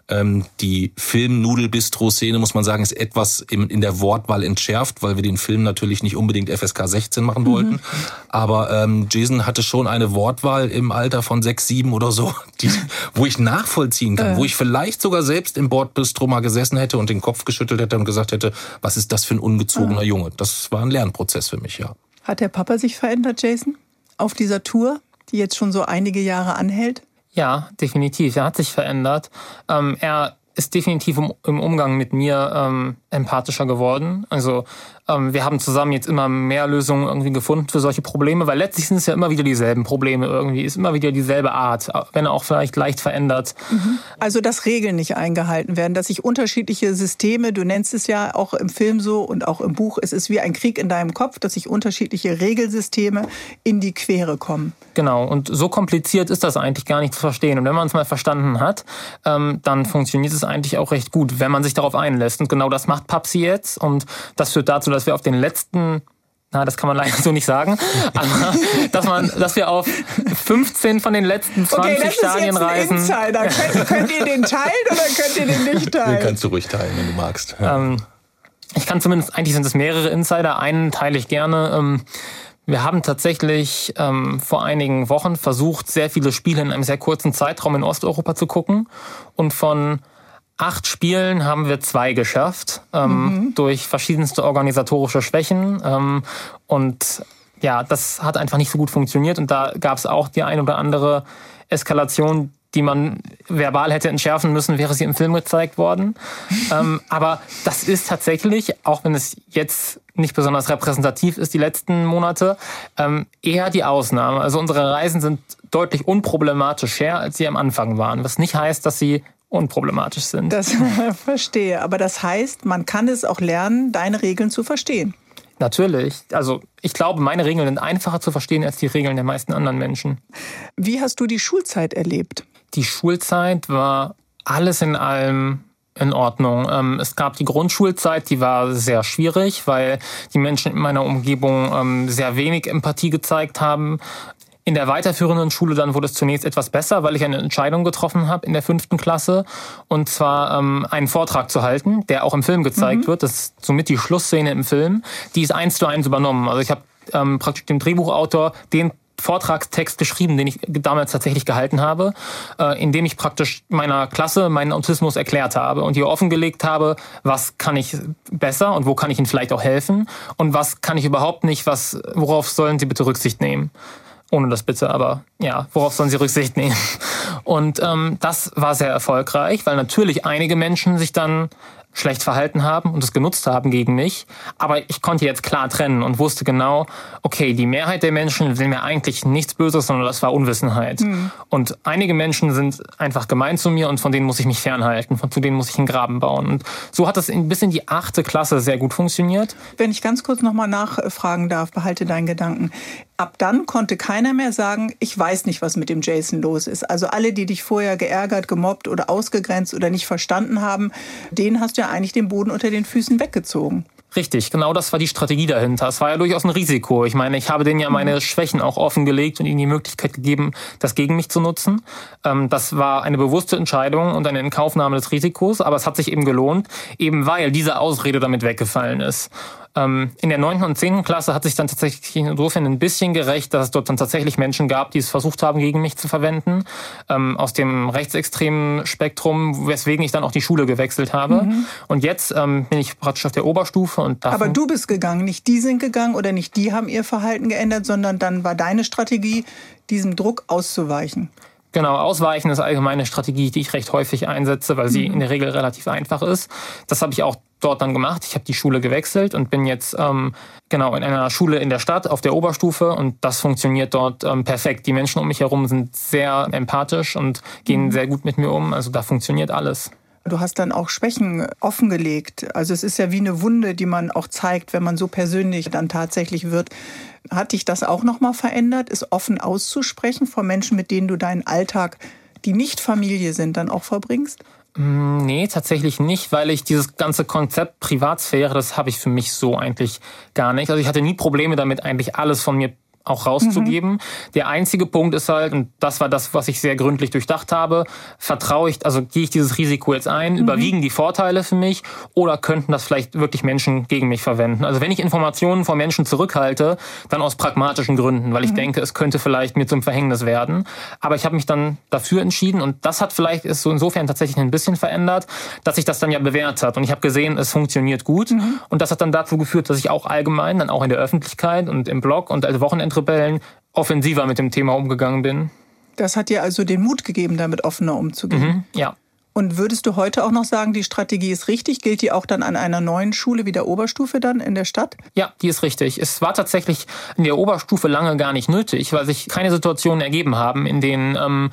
C: ähm, die Film-Nudel-Bistro-Szene, muss man sagen, ist etwas in, in der Wortwahl entschärft, weil wir den Film natürlich nicht unbedingt FSK 16 machen wollten. Mhm. Aber ähm, Jason hatte schon eine Wortwahl im Alter von sechs, sieben oder so, die, wo ich nachvollziehen kann, äh. wo ich vielleicht sogar selbst im Bordbistro mal gesessen hätte und den Kopf geschüttelt hätte und gesagt hätte, was ist das für ein ungezogener äh. Junge? Das war ein Lernprozess für mich, ja.
B: Hat der Papa sich verändert, Jason, auf dieser Tour, die jetzt schon so einige Jahre anhält?
D: Ja, definitiv. Er hat sich verändert. Ähm, er ist definitiv im Umgang mit mir ähm, empathischer geworden. Also ähm, wir haben zusammen jetzt immer mehr Lösungen irgendwie gefunden für solche Probleme, weil letztlich sind es ja immer wieder dieselben Probleme irgendwie, ist immer wieder dieselbe Art, wenn auch vielleicht leicht verändert.
B: Mhm. Also dass Regeln nicht eingehalten werden, dass sich unterschiedliche Systeme, du nennst es ja auch im Film so und auch im Buch, es ist wie ein Krieg in deinem Kopf, dass sich unterschiedliche Regelsysteme in die Quere kommen.
D: Genau, und so kompliziert ist das eigentlich gar nicht zu verstehen. Und wenn man es mal verstanden hat, ähm, dann funktioniert es eigentlich auch recht gut, wenn man sich darauf einlässt. Und genau das macht Papsi jetzt und das führt dazu, dass wir auf den letzten na, das kann man leider so nicht sagen, aber dass man, dass wir auf 15 von den letzten 20 okay, das Stadien ist jetzt reisen.
B: Insider. Könnt, könnt, ihr den teilen oder könnt ihr den nicht teilen?
C: Den kannst du ruhig teilen, wenn du magst.
D: Ja. Ähm, ich kann zumindest, eigentlich sind es mehrere Insider, einen teile ich gerne. Ähm, wir haben tatsächlich ähm, vor einigen Wochen versucht, sehr viele Spiele in einem sehr kurzen Zeitraum in Osteuropa zu gucken und von acht Spielen haben wir zwei geschafft, ähm, mhm. durch verschiedenste organisatorische Schwächen. Ähm, und ja, das hat einfach nicht so gut funktioniert. Und da gab es auch die ein oder andere Eskalation, die man verbal hätte entschärfen müssen, wäre sie im Film gezeigt worden. ähm, aber das ist tatsächlich, auch wenn es jetzt nicht besonders repräsentativ ist, die letzten Monate, ähm, eher die Ausnahme. Also unsere Reisen sind deutlich unproblematischer, als sie am Anfang waren. Was nicht heißt, dass sie unproblematisch sind.
B: Das verstehe. Aber das heißt, man kann es auch lernen, deine Regeln zu verstehen.
D: Natürlich. Also ich glaube, meine Regeln sind einfacher zu verstehen als die Regeln der meisten anderen Menschen.
B: Wie hast du die Schulzeit erlebt?
D: Die Schulzeit war alles in allem in Ordnung. Ähm, es gab die Grundschulzeit, die war sehr schwierig, weil die Menschen in meiner Umgebung ähm, sehr wenig Empathie gezeigt haben. In der weiterführenden Schule dann wurde es zunächst etwas besser, weil ich eine Entscheidung getroffen habe in der fünften Klasse und zwar ähm, einen Vortrag zu halten, der auch im Film gezeigt mhm. wird. Das ist somit die Schlussszene im Film. Die ist eins zu eins übernommen. Also ich habe ähm, praktisch dem Drehbuchautor den Vortragstext geschrieben, den ich damals tatsächlich gehalten habe, äh, in dem ich praktisch meiner Klasse meinen Autismus erklärt habe und hier offengelegt habe, was kann ich besser und wo kann ich ihnen vielleicht auch helfen und was kann ich überhaupt nicht, was, worauf sollen sie bitte Rücksicht nehmen ohne das bitte, aber ja, worauf sollen sie Rücksicht nehmen? Und ähm, das war sehr erfolgreich, weil natürlich einige Menschen sich dann schlecht verhalten haben und es genutzt haben gegen mich. Aber ich konnte jetzt klar trennen und wusste genau, okay, die Mehrheit der Menschen will mir eigentlich nichts Böses, sondern das war Unwissenheit. Mhm. Und einige Menschen sind einfach gemein zu mir und von denen muss ich mich fernhalten, von zu denen muss ich einen Graben bauen. Und so hat das bis in die achte Klasse sehr gut funktioniert.
B: Wenn ich ganz kurz nochmal nachfragen darf, behalte deinen Gedanken. Ab dann konnte keiner mehr sagen, ich weiß nicht, was mit dem Jason los ist. Also alle, die dich vorher geärgert, gemobbt oder ausgegrenzt oder nicht verstanden haben, denen hast du ja eigentlich den Boden unter den Füßen weggezogen.
D: Richtig, genau das war die Strategie dahinter. Es war ja durchaus ein Risiko. Ich meine, ich habe denen ja meine mhm. Schwächen auch offengelegt und ihnen die Möglichkeit gegeben, das gegen mich zu nutzen. Ähm, das war eine bewusste Entscheidung und eine Inkaufnahme des Risikos, aber es hat sich eben gelohnt, eben weil diese Ausrede damit weggefallen ist. Ähm, in der 9. und 10. Klasse hat sich dann tatsächlich insofern ein bisschen gerecht, dass es dort dann tatsächlich Menschen gab, die es versucht haben, gegen mich zu verwenden, ähm, aus dem rechtsextremen Spektrum, weswegen ich dann auch die Schule gewechselt habe. Mhm. Und jetzt ähm, bin ich praktisch auf der Oberstufe und
B: Aber du bist gegangen, nicht die sind gegangen oder nicht die haben ihr Verhalten geändert, sondern dann war deine Strategie, diesem Druck auszuweichen.
D: Genau, Ausweichen ist allgemeine Strategie, die ich recht häufig einsetze, weil sie mhm. in der Regel relativ einfach ist. Das habe ich auch dort dann gemacht. Ich habe die Schule gewechselt und bin jetzt ähm, genau in einer Schule in der Stadt auf der Oberstufe und das funktioniert dort ähm, perfekt. Die Menschen um mich herum sind sehr empathisch und gehen mhm. sehr gut mit mir um. Also da funktioniert alles.
B: Du hast dann auch Schwächen offengelegt. Also es ist ja wie eine Wunde, die man auch zeigt, wenn man so persönlich dann tatsächlich wird. Hat dich das auch noch mal verändert, es offen auszusprechen vor Menschen, mit denen du deinen Alltag, die nicht Familie sind, dann auch verbringst?
D: Mm, nee, tatsächlich nicht, weil ich dieses ganze Konzept Privatsphäre, das habe ich für mich so eigentlich gar nicht. Also ich hatte nie Probleme damit, eigentlich alles von mir auch rauszugeben. Mhm. Der einzige Punkt ist halt, und das war das, was ich sehr gründlich durchdacht habe, vertraue ich, also gehe ich dieses Risiko jetzt ein, mhm. überwiegen die Vorteile für mich oder könnten das vielleicht wirklich Menschen gegen mich verwenden? Also wenn ich Informationen von Menschen zurückhalte, dann aus pragmatischen Gründen, weil ich mhm. denke, es könnte vielleicht mir zum Verhängnis werden. Aber ich habe mich dann dafür entschieden und das hat vielleicht ist so insofern tatsächlich ein bisschen verändert, dass sich das dann ja bewährt hat und ich habe gesehen, es funktioniert gut mhm. und das hat dann dazu geführt, dass ich auch allgemein, dann auch in der Öffentlichkeit und im Blog und als Wochenend Rebellen offensiver mit dem Thema umgegangen bin.
B: Das hat dir also den Mut gegeben, damit offener umzugehen.
D: Mhm, ja.
B: Und würdest du heute auch noch sagen, die Strategie ist richtig? Gilt die auch dann an einer neuen Schule wie der Oberstufe dann in der Stadt?
D: Ja, die ist richtig. Es war tatsächlich in der Oberstufe lange gar nicht nötig, weil sich keine Situationen ergeben haben, in denen ähm,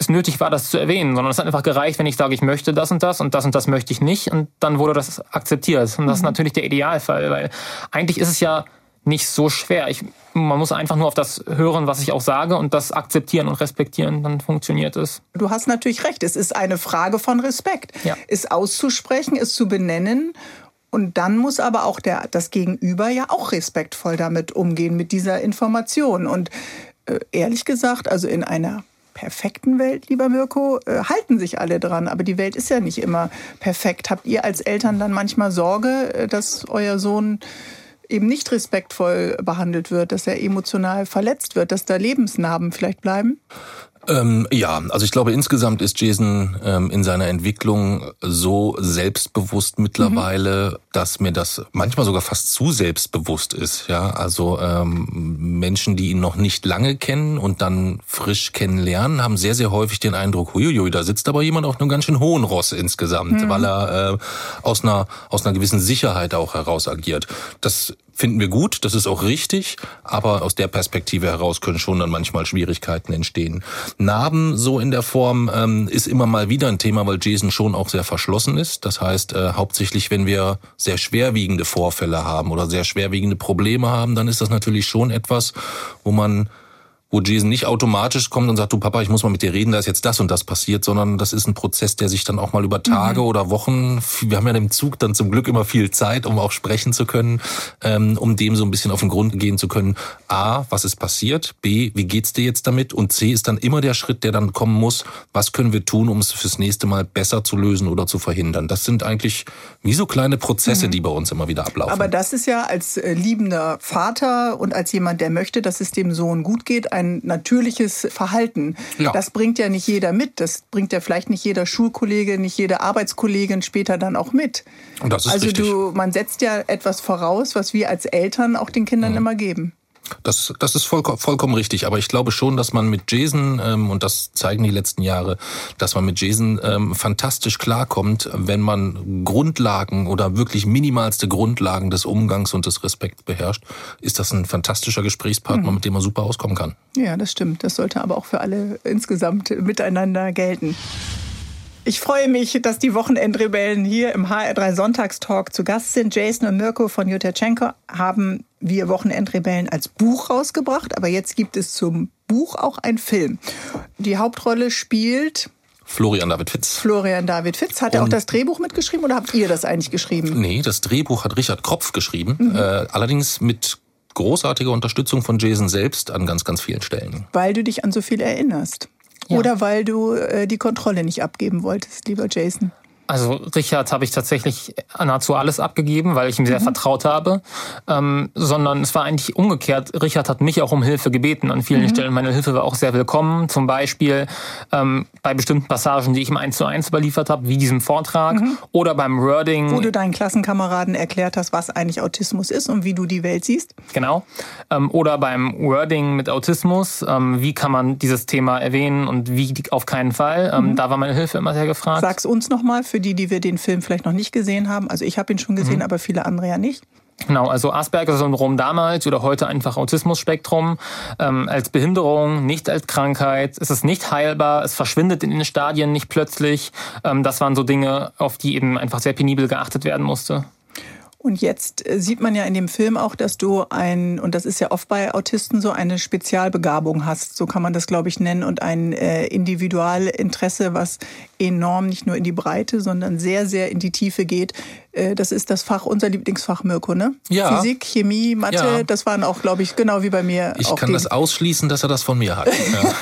D: es nötig war, das zu erwähnen, sondern es hat einfach gereicht, wenn ich sage, ich möchte das und das und das und das möchte ich nicht und dann wurde das akzeptiert. Und das ist mhm. natürlich der Idealfall, weil eigentlich ist es ja nicht so schwer. Ich, man muss einfach nur auf das hören, was ich auch sage und das akzeptieren und respektieren, dann funktioniert es.
B: Du hast natürlich recht. Es ist eine Frage von Respekt. Ja. Es auszusprechen, es zu benennen. Und dann muss aber auch der, das Gegenüber ja auch respektvoll damit umgehen, mit dieser Information. Und äh, ehrlich gesagt, also in einer perfekten Welt, lieber Mirko, äh, halten sich alle dran. Aber die Welt ist ja nicht immer perfekt. Habt ihr als Eltern dann manchmal Sorge, äh, dass euer Sohn eben nicht respektvoll behandelt wird, dass er emotional verletzt wird, dass da Lebensnarben vielleicht bleiben?
C: Ähm, ja, also ich glaube insgesamt ist Jason ähm, in seiner Entwicklung so selbstbewusst mittlerweile, mhm. dass mir das manchmal sogar fast zu selbstbewusst ist. Ja, also ähm, Menschen, die ihn noch nicht lange kennen und dann frisch kennenlernen, haben sehr sehr häufig den Eindruck, huiuiui, da sitzt aber jemand auf einem ganz schön hohen Ross insgesamt, mhm. weil er äh, aus einer aus einer gewissen Sicherheit auch heraus agiert. Das finden wir gut, das ist auch richtig, aber aus der Perspektive heraus können schon dann manchmal Schwierigkeiten entstehen. Narben so in der Form ähm, ist immer mal wieder ein Thema, weil Jason schon auch sehr verschlossen ist. Das heißt, äh, hauptsächlich wenn wir sehr schwerwiegende Vorfälle haben oder sehr schwerwiegende Probleme haben, dann ist das natürlich schon etwas, wo man wo Jason nicht automatisch kommt und sagt, du Papa, ich muss mal mit dir reden, da ist jetzt das und das passiert, sondern das ist ein Prozess, der sich dann auch mal über Tage mhm. oder Wochen, wir haben ja im Zug dann zum Glück immer viel Zeit, um auch sprechen zu können, ähm, um dem so ein bisschen auf den Grund gehen zu können. A, was ist passiert? B, wie geht's dir jetzt damit? Und C ist dann immer der Schritt, der dann kommen muss, was können wir tun, um es fürs nächste Mal besser zu lösen oder zu verhindern? Das sind eigentlich wie so kleine Prozesse, mhm. die bei uns immer wieder ablaufen.
B: Aber das ist ja als äh, liebender Vater und als jemand, der möchte, dass es dem Sohn gut geht, ein natürliches Verhalten. Ja. Das bringt ja nicht jeder mit. Das bringt ja vielleicht nicht jeder Schulkollege, nicht jede Arbeitskollegin später dann auch mit.
C: Das ist
B: also
C: richtig.
B: du, man setzt ja etwas voraus, was wir als Eltern auch den Kindern mhm. immer geben.
C: Das, das ist voll, vollkommen richtig. Aber ich glaube schon, dass man mit Jason, ähm, und das zeigen die letzten Jahre, dass man mit Jason ähm, fantastisch klarkommt, wenn man Grundlagen oder wirklich minimalste Grundlagen des Umgangs und des Respekts beherrscht, ist das ein fantastischer Gesprächspartner, mhm. mit dem man super auskommen kann.
B: Ja, das stimmt. Das sollte aber auch für alle insgesamt miteinander gelten. Ich freue mich, dass die Wochenendrebellen hier im HR3 Sonntagstalk zu Gast sind. Jason und Mirko von Jutachenko haben wir Wochenendrebellen als Buch rausgebracht, aber jetzt gibt es zum Buch auch einen Film. Die Hauptrolle spielt
C: Florian David Fitz.
B: Florian David Fitz. Hat er auch das Drehbuch mitgeschrieben oder habt ihr das eigentlich geschrieben?
C: Nee, das Drehbuch hat Richard Kropf geschrieben. Mhm. Äh, allerdings mit großartiger Unterstützung von Jason selbst an ganz, ganz vielen Stellen.
B: Weil du dich an so viel erinnerst. Oder weil du äh, die Kontrolle nicht abgeben wolltest, lieber Jason?
D: Also Richard habe ich tatsächlich nahezu alles abgegeben, weil ich ihm sehr mhm. vertraut habe. Ähm, sondern es war eigentlich umgekehrt. Richard hat mich auch um Hilfe gebeten an vielen mhm. Stellen. Meine Hilfe war auch sehr willkommen. Zum Beispiel ähm, bei bestimmten Passagen, die ich ihm eins zu eins überliefert habe, wie diesem Vortrag mhm. oder beim Wording.
B: Wo du deinen Klassenkameraden erklärt hast, was eigentlich Autismus ist und wie du die Welt siehst.
D: Genau. Ähm, oder beim Wording mit Autismus. Ähm, wie kann man dieses Thema erwähnen und wie auf keinen Fall. Ähm, mhm. Da war meine Hilfe immer sehr gefragt.
B: Sag's uns nochmal für die, die wir den Film vielleicht noch nicht gesehen haben. Also ich habe ihn schon gesehen, mhm. aber viele andere ja nicht.
D: Genau, also Asperger-Syndrom damals oder heute einfach Autismus-Spektrum ähm, als Behinderung, nicht als Krankheit. Es ist nicht heilbar, es verschwindet in den Stadien nicht plötzlich. Ähm, das waren so Dinge, auf die eben einfach sehr penibel geachtet werden musste.
B: Und jetzt äh, sieht man ja in dem Film auch, dass du ein, und das ist ja oft bei Autisten so, eine Spezialbegabung hast, so kann man das, glaube ich, nennen, und ein äh, Individualinteresse, was enorm nicht nur in die Breite, sondern sehr, sehr in die Tiefe geht. Äh, das ist das Fach, unser Lieblingsfach, Mirko, ne?
C: Ja.
B: Physik, Chemie, Mathe, ja. das waren auch, glaube ich, genau wie bei mir.
C: Ich kann das ausschließen, dass er das von mir hat. Ja.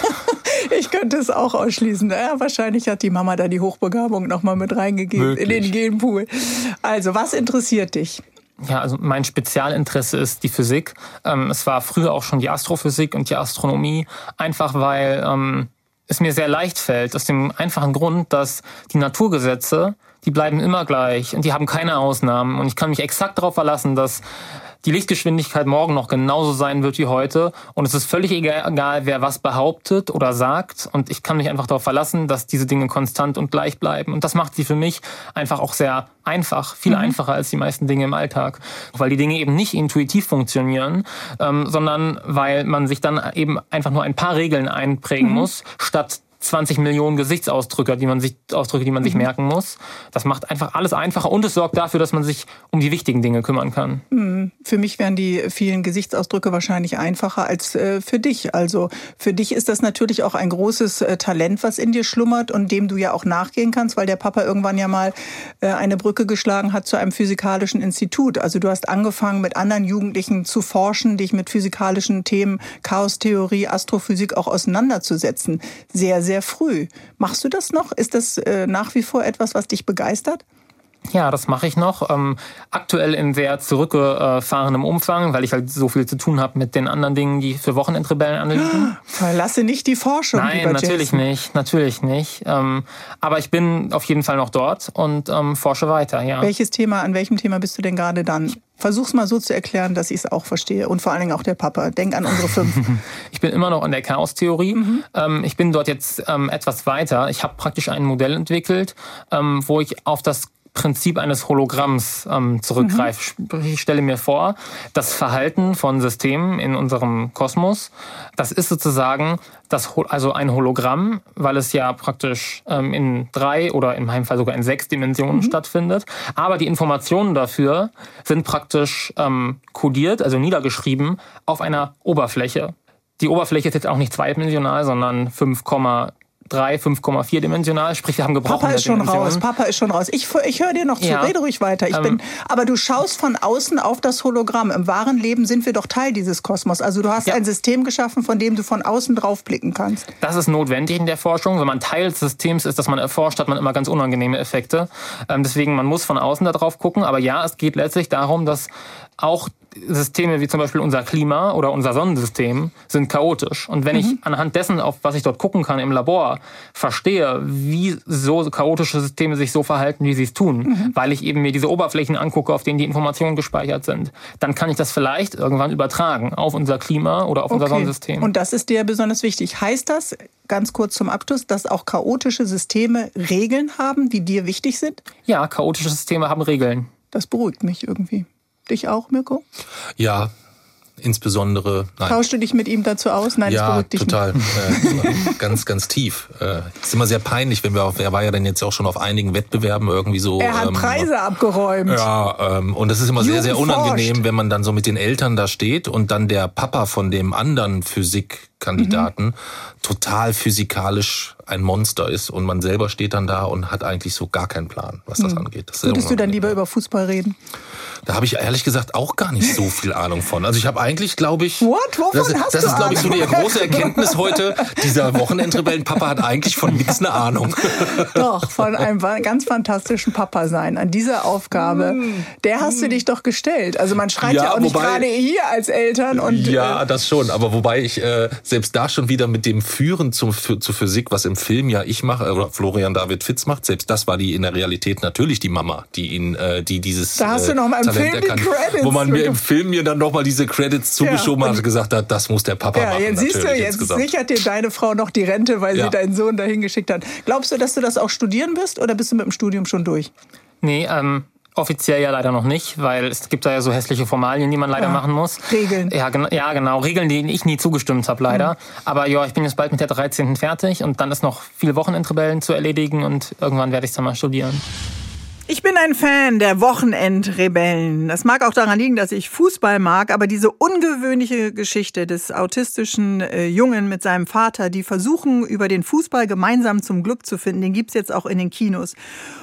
B: Ich könnte es auch ausschließen. Ja, wahrscheinlich hat die Mama da die Hochbegabung nochmal mit reingegeben Möglich. in den Genpool. Also, was interessiert dich?
D: Ja, also mein Spezialinteresse ist die Physik. Ähm, es war früher auch schon die Astrophysik und die Astronomie, einfach weil ähm, es mir sehr leicht fällt, aus dem einfachen Grund, dass die Naturgesetze, die bleiben immer gleich und die haben keine Ausnahmen. Und ich kann mich exakt darauf verlassen, dass die Lichtgeschwindigkeit morgen noch genauso sein wird wie heute. Und es ist völlig egal, wer was behauptet oder sagt. Und ich kann mich einfach darauf verlassen, dass diese Dinge konstant und gleich bleiben. Und das macht sie für mich einfach auch sehr einfach, viel mhm. einfacher als die meisten Dinge im Alltag. Weil die Dinge eben nicht intuitiv funktionieren, ähm, sondern weil man sich dann eben einfach nur ein paar Regeln einprägen mhm. muss, statt 20 Millionen Gesichtsausdrücke, die man sich, Ausdrücke, die man sich mhm. merken muss. Das macht einfach alles einfacher und es sorgt dafür, dass man sich um die wichtigen Dinge kümmern kann.
B: Mhm. Für mich wären die vielen Gesichtsausdrücke wahrscheinlich einfacher als äh, für dich. Also für dich ist das natürlich auch ein großes äh, Talent, was in dir schlummert und dem du ja auch nachgehen kannst, weil der Papa irgendwann ja mal äh, eine Brücke geschlagen hat zu einem physikalischen Institut. Also du hast angefangen, mit anderen Jugendlichen zu forschen, dich mit physikalischen Themen, Chaostheorie, Astrophysik auch auseinanderzusetzen. Sehr, sehr früh. Machst du das noch? Ist das äh, nach wie vor etwas, was dich begeistert?
D: Ja, das mache ich noch. Ähm, aktuell in sehr zurückgefahrenem Umfang, weil ich halt so viel zu tun habe mit den anderen Dingen, die für Wochenendrebellen anliegen.
B: Verlasse nicht die Forschung.
D: Nein, natürlich Jason. nicht, natürlich nicht. Ähm, aber ich bin auf jeden Fall noch dort und ähm, forsche weiter. Ja.
B: Welches Thema? An welchem Thema bist du denn gerade dann? Versuch's mal so zu erklären, dass ich es auch verstehe. Und vor allen Dingen auch der Papa. Denk an unsere fünf.
D: ich bin immer noch in der Chaostheorie. Mhm. Ähm, ich bin dort jetzt ähm, etwas weiter. Ich habe praktisch ein Modell entwickelt, ähm, wo ich auf das Prinzip eines Hologramms ähm, zurückgreife. Mhm. Ich stelle mir vor, das Verhalten von Systemen in unserem Kosmos, das ist sozusagen das, also ein Hologramm, weil es ja praktisch ähm, in drei oder in meinem Fall sogar in sechs Dimensionen mhm. stattfindet. Aber die Informationen dafür sind praktisch ähm, kodiert, also niedergeschrieben, auf einer Oberfläche. Die Oberfläche ist jetzt auch nicht zweidimensional, sondern 5, 3, 5,4 dimensional, sprich wir haben gebrochene
B: Papa ist schon raus, Papa ist schon raus. Ich, ich höre dir noch zu, ja. rede ruhig weiter. Ich ähm, bin, aber du schaust von außen auf das Hologramm. Im wahren Leben sind wir doch Teil dieses Kosmos. Also du hast ja. ein System geschaffen, von dem du von außen drauf blicken kannst.
D: Das ist notwendig in der Forschung. Wenn man Teil des Systems ist, das man erforscht, hat man immer ganz unangenehme Effekte. Ähm, deswegen, man muss von außen da drauf gucken. Aber ja, es geht letztlich darum, dass auch Systeme wie zum Beispiel unser Klima oder unser Sonnensystem sind chaotisch. Und wenn mhm. ich anhand dessen, auf was ich dort gucken kann im Labor, verstehe, wie so chaotische Systeme sich so verhalten, wie sie es tun, mhm. weil ich eben mir diese Oberflächen angucke, auf denen die Informationen gespeichert sind, dann kann ich das vielleicht irgendwann übertragen auf unser Klima oder auf okay. unser Sonnensystem.
B: Und das ist dir besonders wichtig. Heißt das, ganz kurz zum Abschluss, dass auch chaotische Systeme Regeln haben, die dir wichtig sind?
D: Ja, chaotische Systeme haben Regeln.
B: Das beruhigt mich irgendwie. Dich auch, Mirko?
C: Ja, insbesondere.
B: Nein. Tauschst du dich mit ihm dazu aus? Nein,
C: ja,
B: das
C: total. Äh, ganz, ganz tief. Äh, ist immer sehr peinlich, wenn wir auf, er war ja dann jetzt auch schon auf einigen Wettbewerben irgendwie so.
B: Er hat ähm, Preise abgeräumt.
C: Ja, ähm, und das ist immer Jugend sehr, sehr unangenehm, forscht. wenn man dann so mit den Eltern da steht und dann der Papa von dem anderen Physikkandidaten mhm. total physikalisch ein Monster ist und man selber steht dann da und hat eigentlich so gar keinen Plan, was das mhm. angeht. Das
B: Würdest du dann lieber über Fußball reden?
C: Da habe ich ehrlich gesagt auch gar nicht so viel Ahnung von. Also ich habe eigentlich, glaube ich,
B: What? Wovon
C: das,
B: hast
C: das
B: du
C: ist, glaube ich, so die große Erkenntnis heute. Dieser Wochenendrebellen Papa hat eigentlich von nichts eine Ahnung.
B: Doch, von einem ganz fantastischen Papa sein. An dieser Aufgabe, mm. der hast du dich doch gestellt. Also man schreit ja, ja auch nicht gerade hier als Eltern. Und,
C: ja, äh, das schon. Aber wobei ich äh, selbst da schon wieder mit dem Führen zum, für, zu Physik, was im Film ja ich mache, oder Florian David Fitz macht, selbst das war die in der Realität natürlich die Mama, die ihn, äh, die dieses
B: da hast du noch mal im Talent Film erkannt,
C: wo man mir im Film mir dann nochmal diese Credits zugeschoben ja, hat und gesagt hat, das muss der Papa ja, machen.
B: Jetzt siehst du, jetzt insgesamt. sichert dir deine Frau noch die Rente, weil ja. sie deinen Sohn dahin geschickt hat. Glaubst du, dass du das auch studieren wirst oder bist du mit dem Studium schon durch?
D: Nee, ähm, Offiziell ja leider noch nicht, weil es gibt da ja so hässliche Formalien, die man leider ja, machen muss.
B: Regeln.
D: Ja, ja, genau. Regeln, denen ich nie zugestimmt habe, leider. Mhm. Aber ja, ich bin jetzt bald mit der 13. fertig und dann ist noch viele Wochenendrebellen zu erledigen und irgendwann werde ich dann mal studieren.
B: Ich bin ein Fan der Wochenendrebellen. Das mag auch daran liegen, dass ich Fußball mag, aber diese ungewöhnliche Geschichte des autistischen äh, Jungen mit seinem Vater, die versuchen, über den Fußball gemeinsam zum Glück zu finden, den gibt's jetzt auch in den Kinos.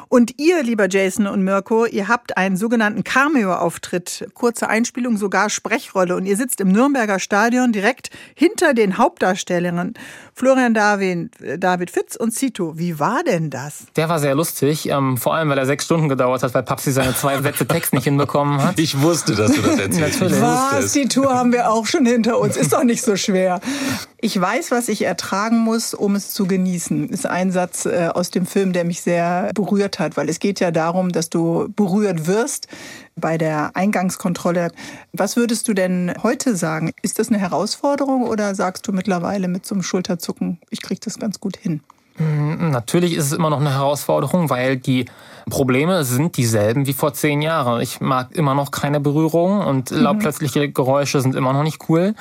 B: Und ihr, lieber Jason und Mirko, ihr habt einen sogenannten Cameo-Auftritt, kurze Einspielung, sogar Sprechrolle. Und ihr sitzt im Nürnberger Stadion direkt hinter den Hauptdarstellern Florian David, David Fitz und Zito. Wie war denn das?
D: Der war sehr lustig, ähm, vor allem, weil er sechs Stunden Stunden gedauert hat, weil Papsi seine zwei Sätze Text nicht hinbekommen hat.
C: Ich wusste, dass du das erzählst.
B: Natürlich. Was? Die Tour haben wir auch schon hinter uns. Ist doch nicht so schwer. Ich weiß, was ich ertragen muss, um es zu genießen. Ist ein Satz äh, aus dem Film, der mich sehr berührt hat, weil es geht ja darum, dass du berührt wirst bei der Eingangskontrolle. Was würdest du denn heute sagen? Ist das eine Herausforderung oder sagst du mittlerweile mit so einem Schulterzucken, ich kriege das ganz gut hin?
D: Hm, natürlich ist es immer noch eine Herausforderung, weil die Probleme sind dieselben wie vor zehn Jahren. Ich mag immer noch keine Berührung und mhm. lautplötzliche Geräusche sind immer noch nicht cool.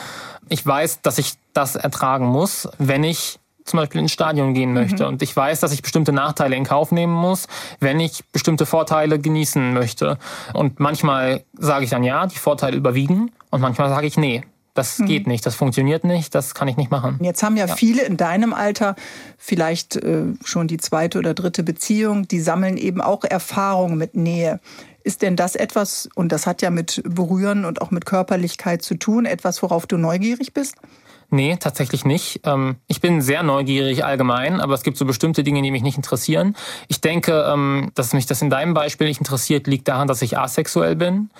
D: Ich weiß, dass ich das ertragen muss, wenn ich zum Beispiel ins Stadion gehen mhm. möchte. Mhm. Und ich weiß, dass ich bestimmte Nachteile in Kauf nehmen muss, wenn ich bestimmte Vorteile genießen möchte. Und manchmal sage ich dann ja, die Vorteile überwiegen. Und manchmal sage ich nee, das mhm. geht nicht, das funktioniert nicht, das kann ich nicht machen.
B: Jetzt haben ja, ja. viele in deinem Alter vielleicht äh, schon die zweite oder dritte Beziehung, die sammeln eben auch Erfahrungen mit Nähe. Ist denn das etwas, und das hat ja mit Berühren und auch mit Körperlichkeit zu tun, etwas, worauf du neugierig bist?
D: Nee, tatsächlich nicht. Ähm, ich bin sehr neugierig allgemein, aber es gibt so bestimmte Dinge, die mich nicht interessieren. Ich denke, ähm, dass mich das in deinem Beispiel nicht interessiert, liegt daran, dass ich asexuell bin.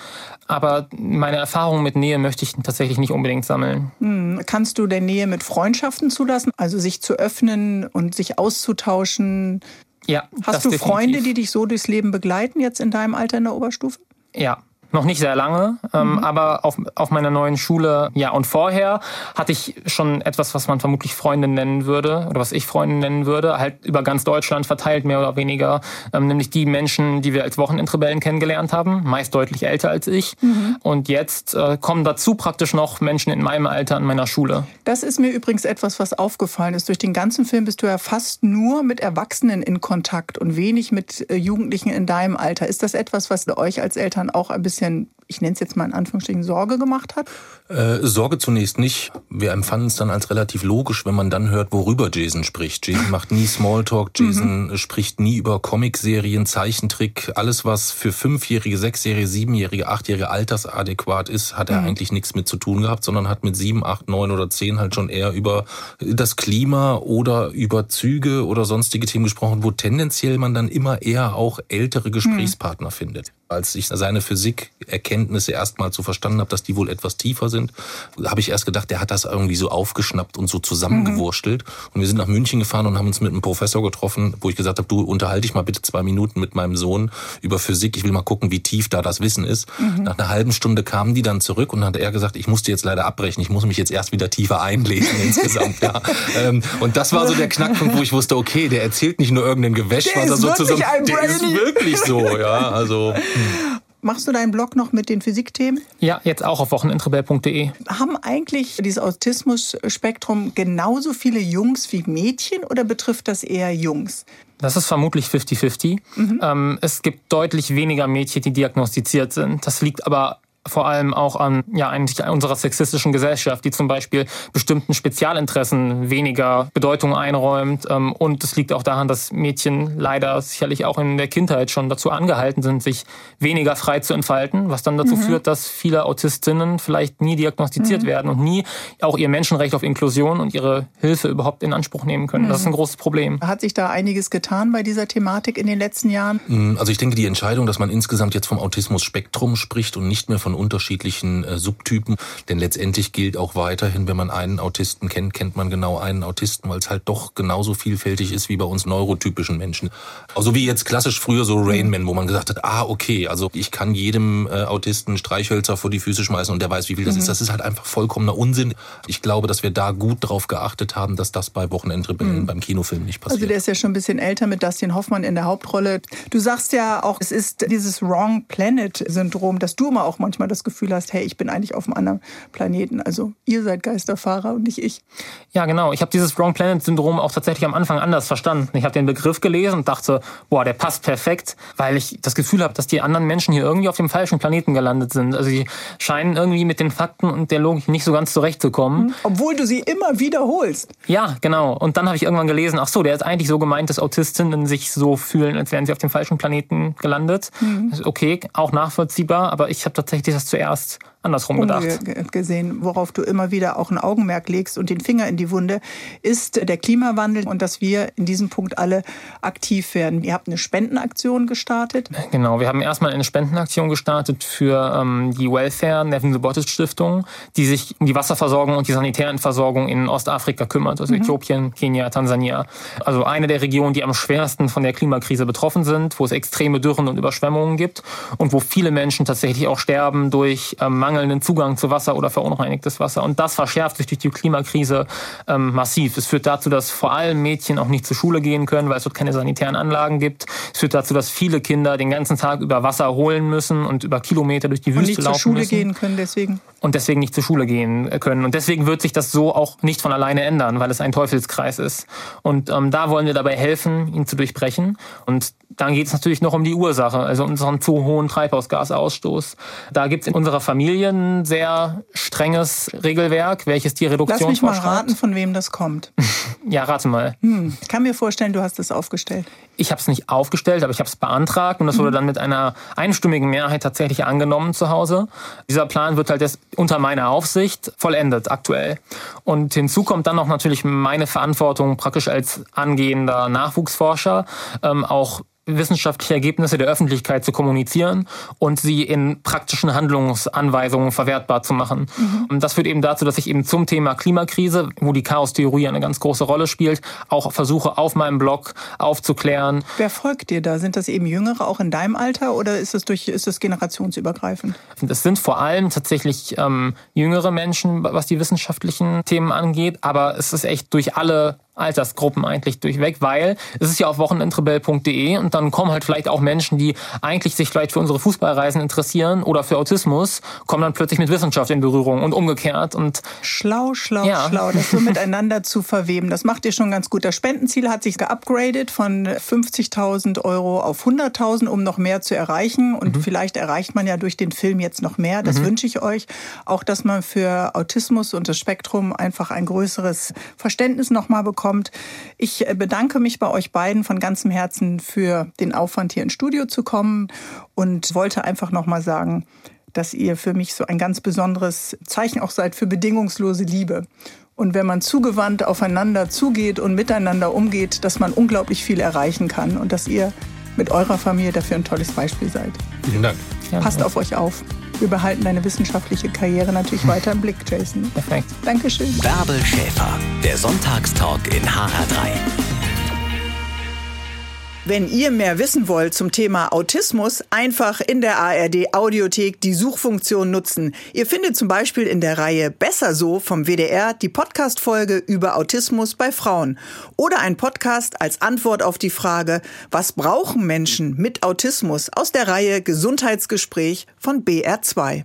D: Aber meine Erfahrungen mit Nähe möchte ich tatsächlich nicht unbedingt sammeln.
B: Hm. Kannst du denn Nähe mit Freundschaften zulassen? Also sich zu öffnen und sich auszutauschen?
D: Ja.
B: Hast du definitiv. Freunde, die dich so durchs Leben begleiten, jetzt in deinem Alter in der Oberstufe?
D: Ja, noch nicht sehr lange, ähm, mhm. aber auf, auf meiner neuen Schule, ja, und vorher hatte ich schon etwas, was man vermutlich Freundin nennen würde, oder was ich Freundin nennen würde, halt über ganz Deutschland verteilt, mehr oder weniger, ähm, nämlich die Menschen, die wir als Wochenendrebellen kennengelernt haben, meist deutlich älter als ich. Mhm. Und jetzt äh, kommen dazu praktisch noch Menschen in meinem Alter an meiner Schule.
B: Das ist mir übrigens etwas, was aufgefallen ist. Durch den ganzen Film bist du ja fast nur mit Erwachsenen in Kontakt und wenig mit äh, Jugendlichen in deinem Alter. Ist das etwas, was euch als Eltern auch ein bisschen bisschen, ich nenne es jetzt mal in Anführungsstrichen, Sorge gemacht hat?
C: Äh, Sorge zunächst nicht. Wir empfanden es dann als relativ logisch, wenn man dann hört, worüber Jason spricht. Jason macht nie Smalltalk, Jason mhm. spricht nie über Comicserien, Zeichentrick. Alles, was für Fünfjährige, Sechsjährige, Siebenjährige, Achtjährige altersadäquat ist, hat er mhm. eigentlich nichts mit zu tun gehabt, sondern hat mit sieben, acht, neun oder zehn halt schon eher über das Klima oder über Züge oder sonstige Themen gesprochen, wo tendenziell man dann immer eher auch ältere Gesprächspartner mhm. findet. Als ich seine Physikerkenntnisse erstmal so verstanden habe, dass die wohl etwas tiefer sind, habe ich erst gedacht, der hat das irgendwie so aufgeschnappt und so zusammengewurstelt. Mhm. Und wir sind nach München gefahren und haben uns mit einem Professor getroffen, wo ich gesagt habe, du unterhalte dich mal bitte zwei Minuten mit meinem Sohn über Physik. Ich will mal gucken, wie tief da das Wissen ist. Mhm. Nach einer halben Stunde kamen die dann zurück und hat er gesagt, ich musste jetzt leider abbrechen. Ich muss mich jetzt erst wieder tiefer einlesen insgesamt. Ja. Ähm, und das war so der Knackpunkt, wo ich wusste, okay, der erzählt nicht nur irgendeinen Gewäsch,
B: der was er so zusammen.
C: Der ist wirklich so, ja. Also.
B: Machst du deinen Blog noch mit den Physikthemen?
D: Ja, jetzt auch auf wochenendrebell.de.
B: Haben eigentlich dieses Autismus-Spektrum genauso viele Jungs wie Mädchen oder betrifft das eher Jungs?
D: Das ist vermutlich 50-50. Mhm. Ähm, es gibt deutlich weniger Mädchen, die diagnostiziert sind. Das liegt aber vor allem auch an ja eigentlich unserer sexistischen Gesellschaft, die zum Beispiel bestimmten Spezialinteressen weniger Bedeutung einräumt. Ähm, und es liegt auch daran, dass Mädchen leider sicherlich auch in der Kindheit schon dazu angehalten sind, sich weniger frei zu entfalten, was dann dazu mhm. führt, dass viele Autistinnen vielleicht nie diagnostiziert mhm. werden und nie auch ihr Menschenrecht auf Inklusion und ihre Hilfe überhaupt in Anspruch nehmen können. Mhm. Das ist ein mhm. großes Problem.
B: Hat sich da einiges getan bei dieser Thematik in den letzten Jahren?
C: Mm, also ich denke, die Entscheidung, dass man insgesamt jetzt vom Autismus-Spektrum spricht und nicht mehr von unterschiedlichen äh, Subtypen. Denn letztendlich gilt auch weiterhin, wenn man einen Autisten kennt, kennt man genau einen Autisten, weil es halt doch genauso vielfältig ist wie bei uns neurotypischen Menschen. Also wie jetzt klassisch früher so Rainman, wo man gesagt hat, ah, okay, also ich kann jedem äh, Autisten Streichhölzer vor die Füße schmeißen und der weiß, wie viel das mhm. ist. Das ist halt einfach vollkommener Unsinn. Ich glaube, dass wir da gut drauf geachtet haben, dass das bei Wochenendrebellen mhm. beim Kinofilm nicht passiert.
B: Also der ist ja schon ein bisschen älter mit Dustin Hoffmann in der Hauptrolle. Du sagst ja auch, es ist dieses Wrong Planet Syndrom, dass du immer auch manchmal das Gefühl hast, hey, ich bin eigentlich auf einem anderen Planeten. Also ihr seid Geisterfahrer und nicht ich.
D: Ja, genau. Ich habe dieses Wrong Planet Syndrom auch tatsächlich am Anfang anders verstanden. Ich habe den Begriff gelesen und dachte, boah, der passt perfekt, weil ich das Gefühl habe, dass die anderen Menschen hier irgendwie auf dem falschen Planeten gelandet sind. Also sie scheinen irgendwie mit den Fakten und der Logik nicht so ganz zurechtzukommen. Mhm.
B: Obwohl du sie immer wiederholst.
D: Ja, genau. Und dann habe ich irgendwann gelesen, ach so, der ist eigentlich so gemeint, dass Autistinnen sich so fühlen, als wären sie auf dem falschen Planeten gelandet. Mhm. Okay, auch nachvollziehbar, aber ich habe tatsächlich das zuerst andersrum gedacht.
B: gesehen, worauf du immer wieder auch ein Augenmerk legst und den Finger in die Wunde, ist der Klimawandel und dass wir in diesem Punkt alle aktiv werden. Ihr habt eine Spendenaktion gestartet.
D: Genau, wir haben erstmal eine Spendenaktion gestartet für ähm, die Welfare Nevin Subotic Stiftung, die sich um die Wasserversorgung und die sanitären Versorgung in Ostafrika kümmert, also mhm. Äthiopien, Kenia, Tansania. Also eine der Regionen, die am schwersten von der Klimakrise betroffen sind, wo es extreme Dürren und Überschwemmungen gibt und wo viele Menschen tatsächlich auch sterben durch ähm, mangelnden Zugang zu Wasser oder verunreinigtes Wasser. Und das verschärft sich durch die Klimakrise ähm, massiv. Es führt dazu, dass vor allem Mädchen auch nicht zur Schule gehen können, weil es dort keine sanitären Anlagen gibt. Es führt dazu, dass viele Kinder den ganzen Tag über Wasser holen müssen und über Kilometer durch die Wüste laufen müssen. Und nicht zur Schule
B: müssen. gehen können deswegen.
D: Und deswegen nicht zur Schule gehen können. Und deswegen wird sich das so auch nicht von alleine ändern, weil es ein Teufelskreis ist. Und ähm, da wollen wir dabei helfen, ihn zu durchbrechen. Und dann geht es natürlich noch um die Ursache, also unseren zu hohen Treibhausgasausstoß. Da gibt es in unserer Familie ein sehr strenges Regelwerk, welches die Reduktion
B: Lass mich mal raten, von wem das kommt.
D: ja, rate mal.
B: Hm. Ich kann mir vorstellen, du hast es aufgestellt.
D: Ich habe es nicht aufgestellt, aber ich habe es beantragt und das wurde mhm. dann mit einer einstimmigen Mehrheit tatsächlich angenommen zu Hause. Dieser Plan wird halt jetzt unter meiner Aufsicht vollendet aktuell. Und hinzu kommt dann noch natürlich meine Verantwortung praktisch als angehender Nachwuchsforscher, ähm, auch wissenschaftliche Ergebnisse der Öffentlichkeit zu kommunizieren und sie in praktischen Handlungsanweisungen verwertbar zu machen. Mhm. Und das führt eben dazu, dass ich eben zum Thema Klimakrise, wo die Chaostheorie eine ganz große Rolle spielt, auch versuche auf meinem Blog aufzuklären.
B: Wer folgt dir da? Sind das eben Jüngere auch in deinem Alter oder ist es durch ist es generationsübergreifend?
D: Das sind vor allem tatsächlich ähm, jüngere Menschen, was die wissenschaftlichen Themen angeht, aber es ist echt durch alle Altersgruppen eigentlich durchweg, weil es ist ja auf wochenendrebell.de und dann kommen halt vielleicht auch Menschen, die eigentlich sich vielleicht für unsere Fußballreisen interessieren oder für Autismus, kommen dann plötzlich mit Wissenschaft in Berührung und umgekehrt und
B: schlau, schlau, ja. schlau, das so miteinander zu verweben. Das macht ihr schon ganz gut. Das Spendenziel hat sich geupgradet von 50.000 Euro auf 100.000, um noch mehr zu erreichen und mhm. vielleicht erreicht man ja durch den Film jetzt noch mehr. Das mhm. wünsche ich euch. Auch, dass man für Autismus und das Spektrum einfach ein größeres Verständnis nochmal bekommt kommt. Ich äh, bedanke mich bei euch beiden von ganzem Herzen für den Aufwand, hier ins Studio zu kommen und wollte einfach nochmal sagen, dass ihr für mich so ein ganz besonderes Zeichen auch seid für bedingungslose Liebe. Und wenn man zugewandt aufeinander zugeht und miteinander umgeht, dass man unglaublich viel erreichen kann und dass ihr mit eurer Familie dafür ein tolles Beispiel seid.
C: Vielen Dank.
B: Passt auf euch auf. Wir behalten deine wissenschaftliche Karriere natürlich weiter im Blick, Jason.
D: Perfekt.
B: Dankeschön.
A: Bärbel Schäfer, der Sonntagstalk in HR3.
B: Wenn ihr mehr wissen wollt zum Thema Autismus, einfach in der ARD Audiothek die Suchfunktion nutzen. Ihr findet zum Beispiel in der Reihe Besser so vom WDR die Podcast-Folge über Autismus bei Frauen oder ein Podcast als Antwort auf die Frage, was brauchen Menschen mit Autismus aus der Reihe Gesundheitsgespräch von BR2.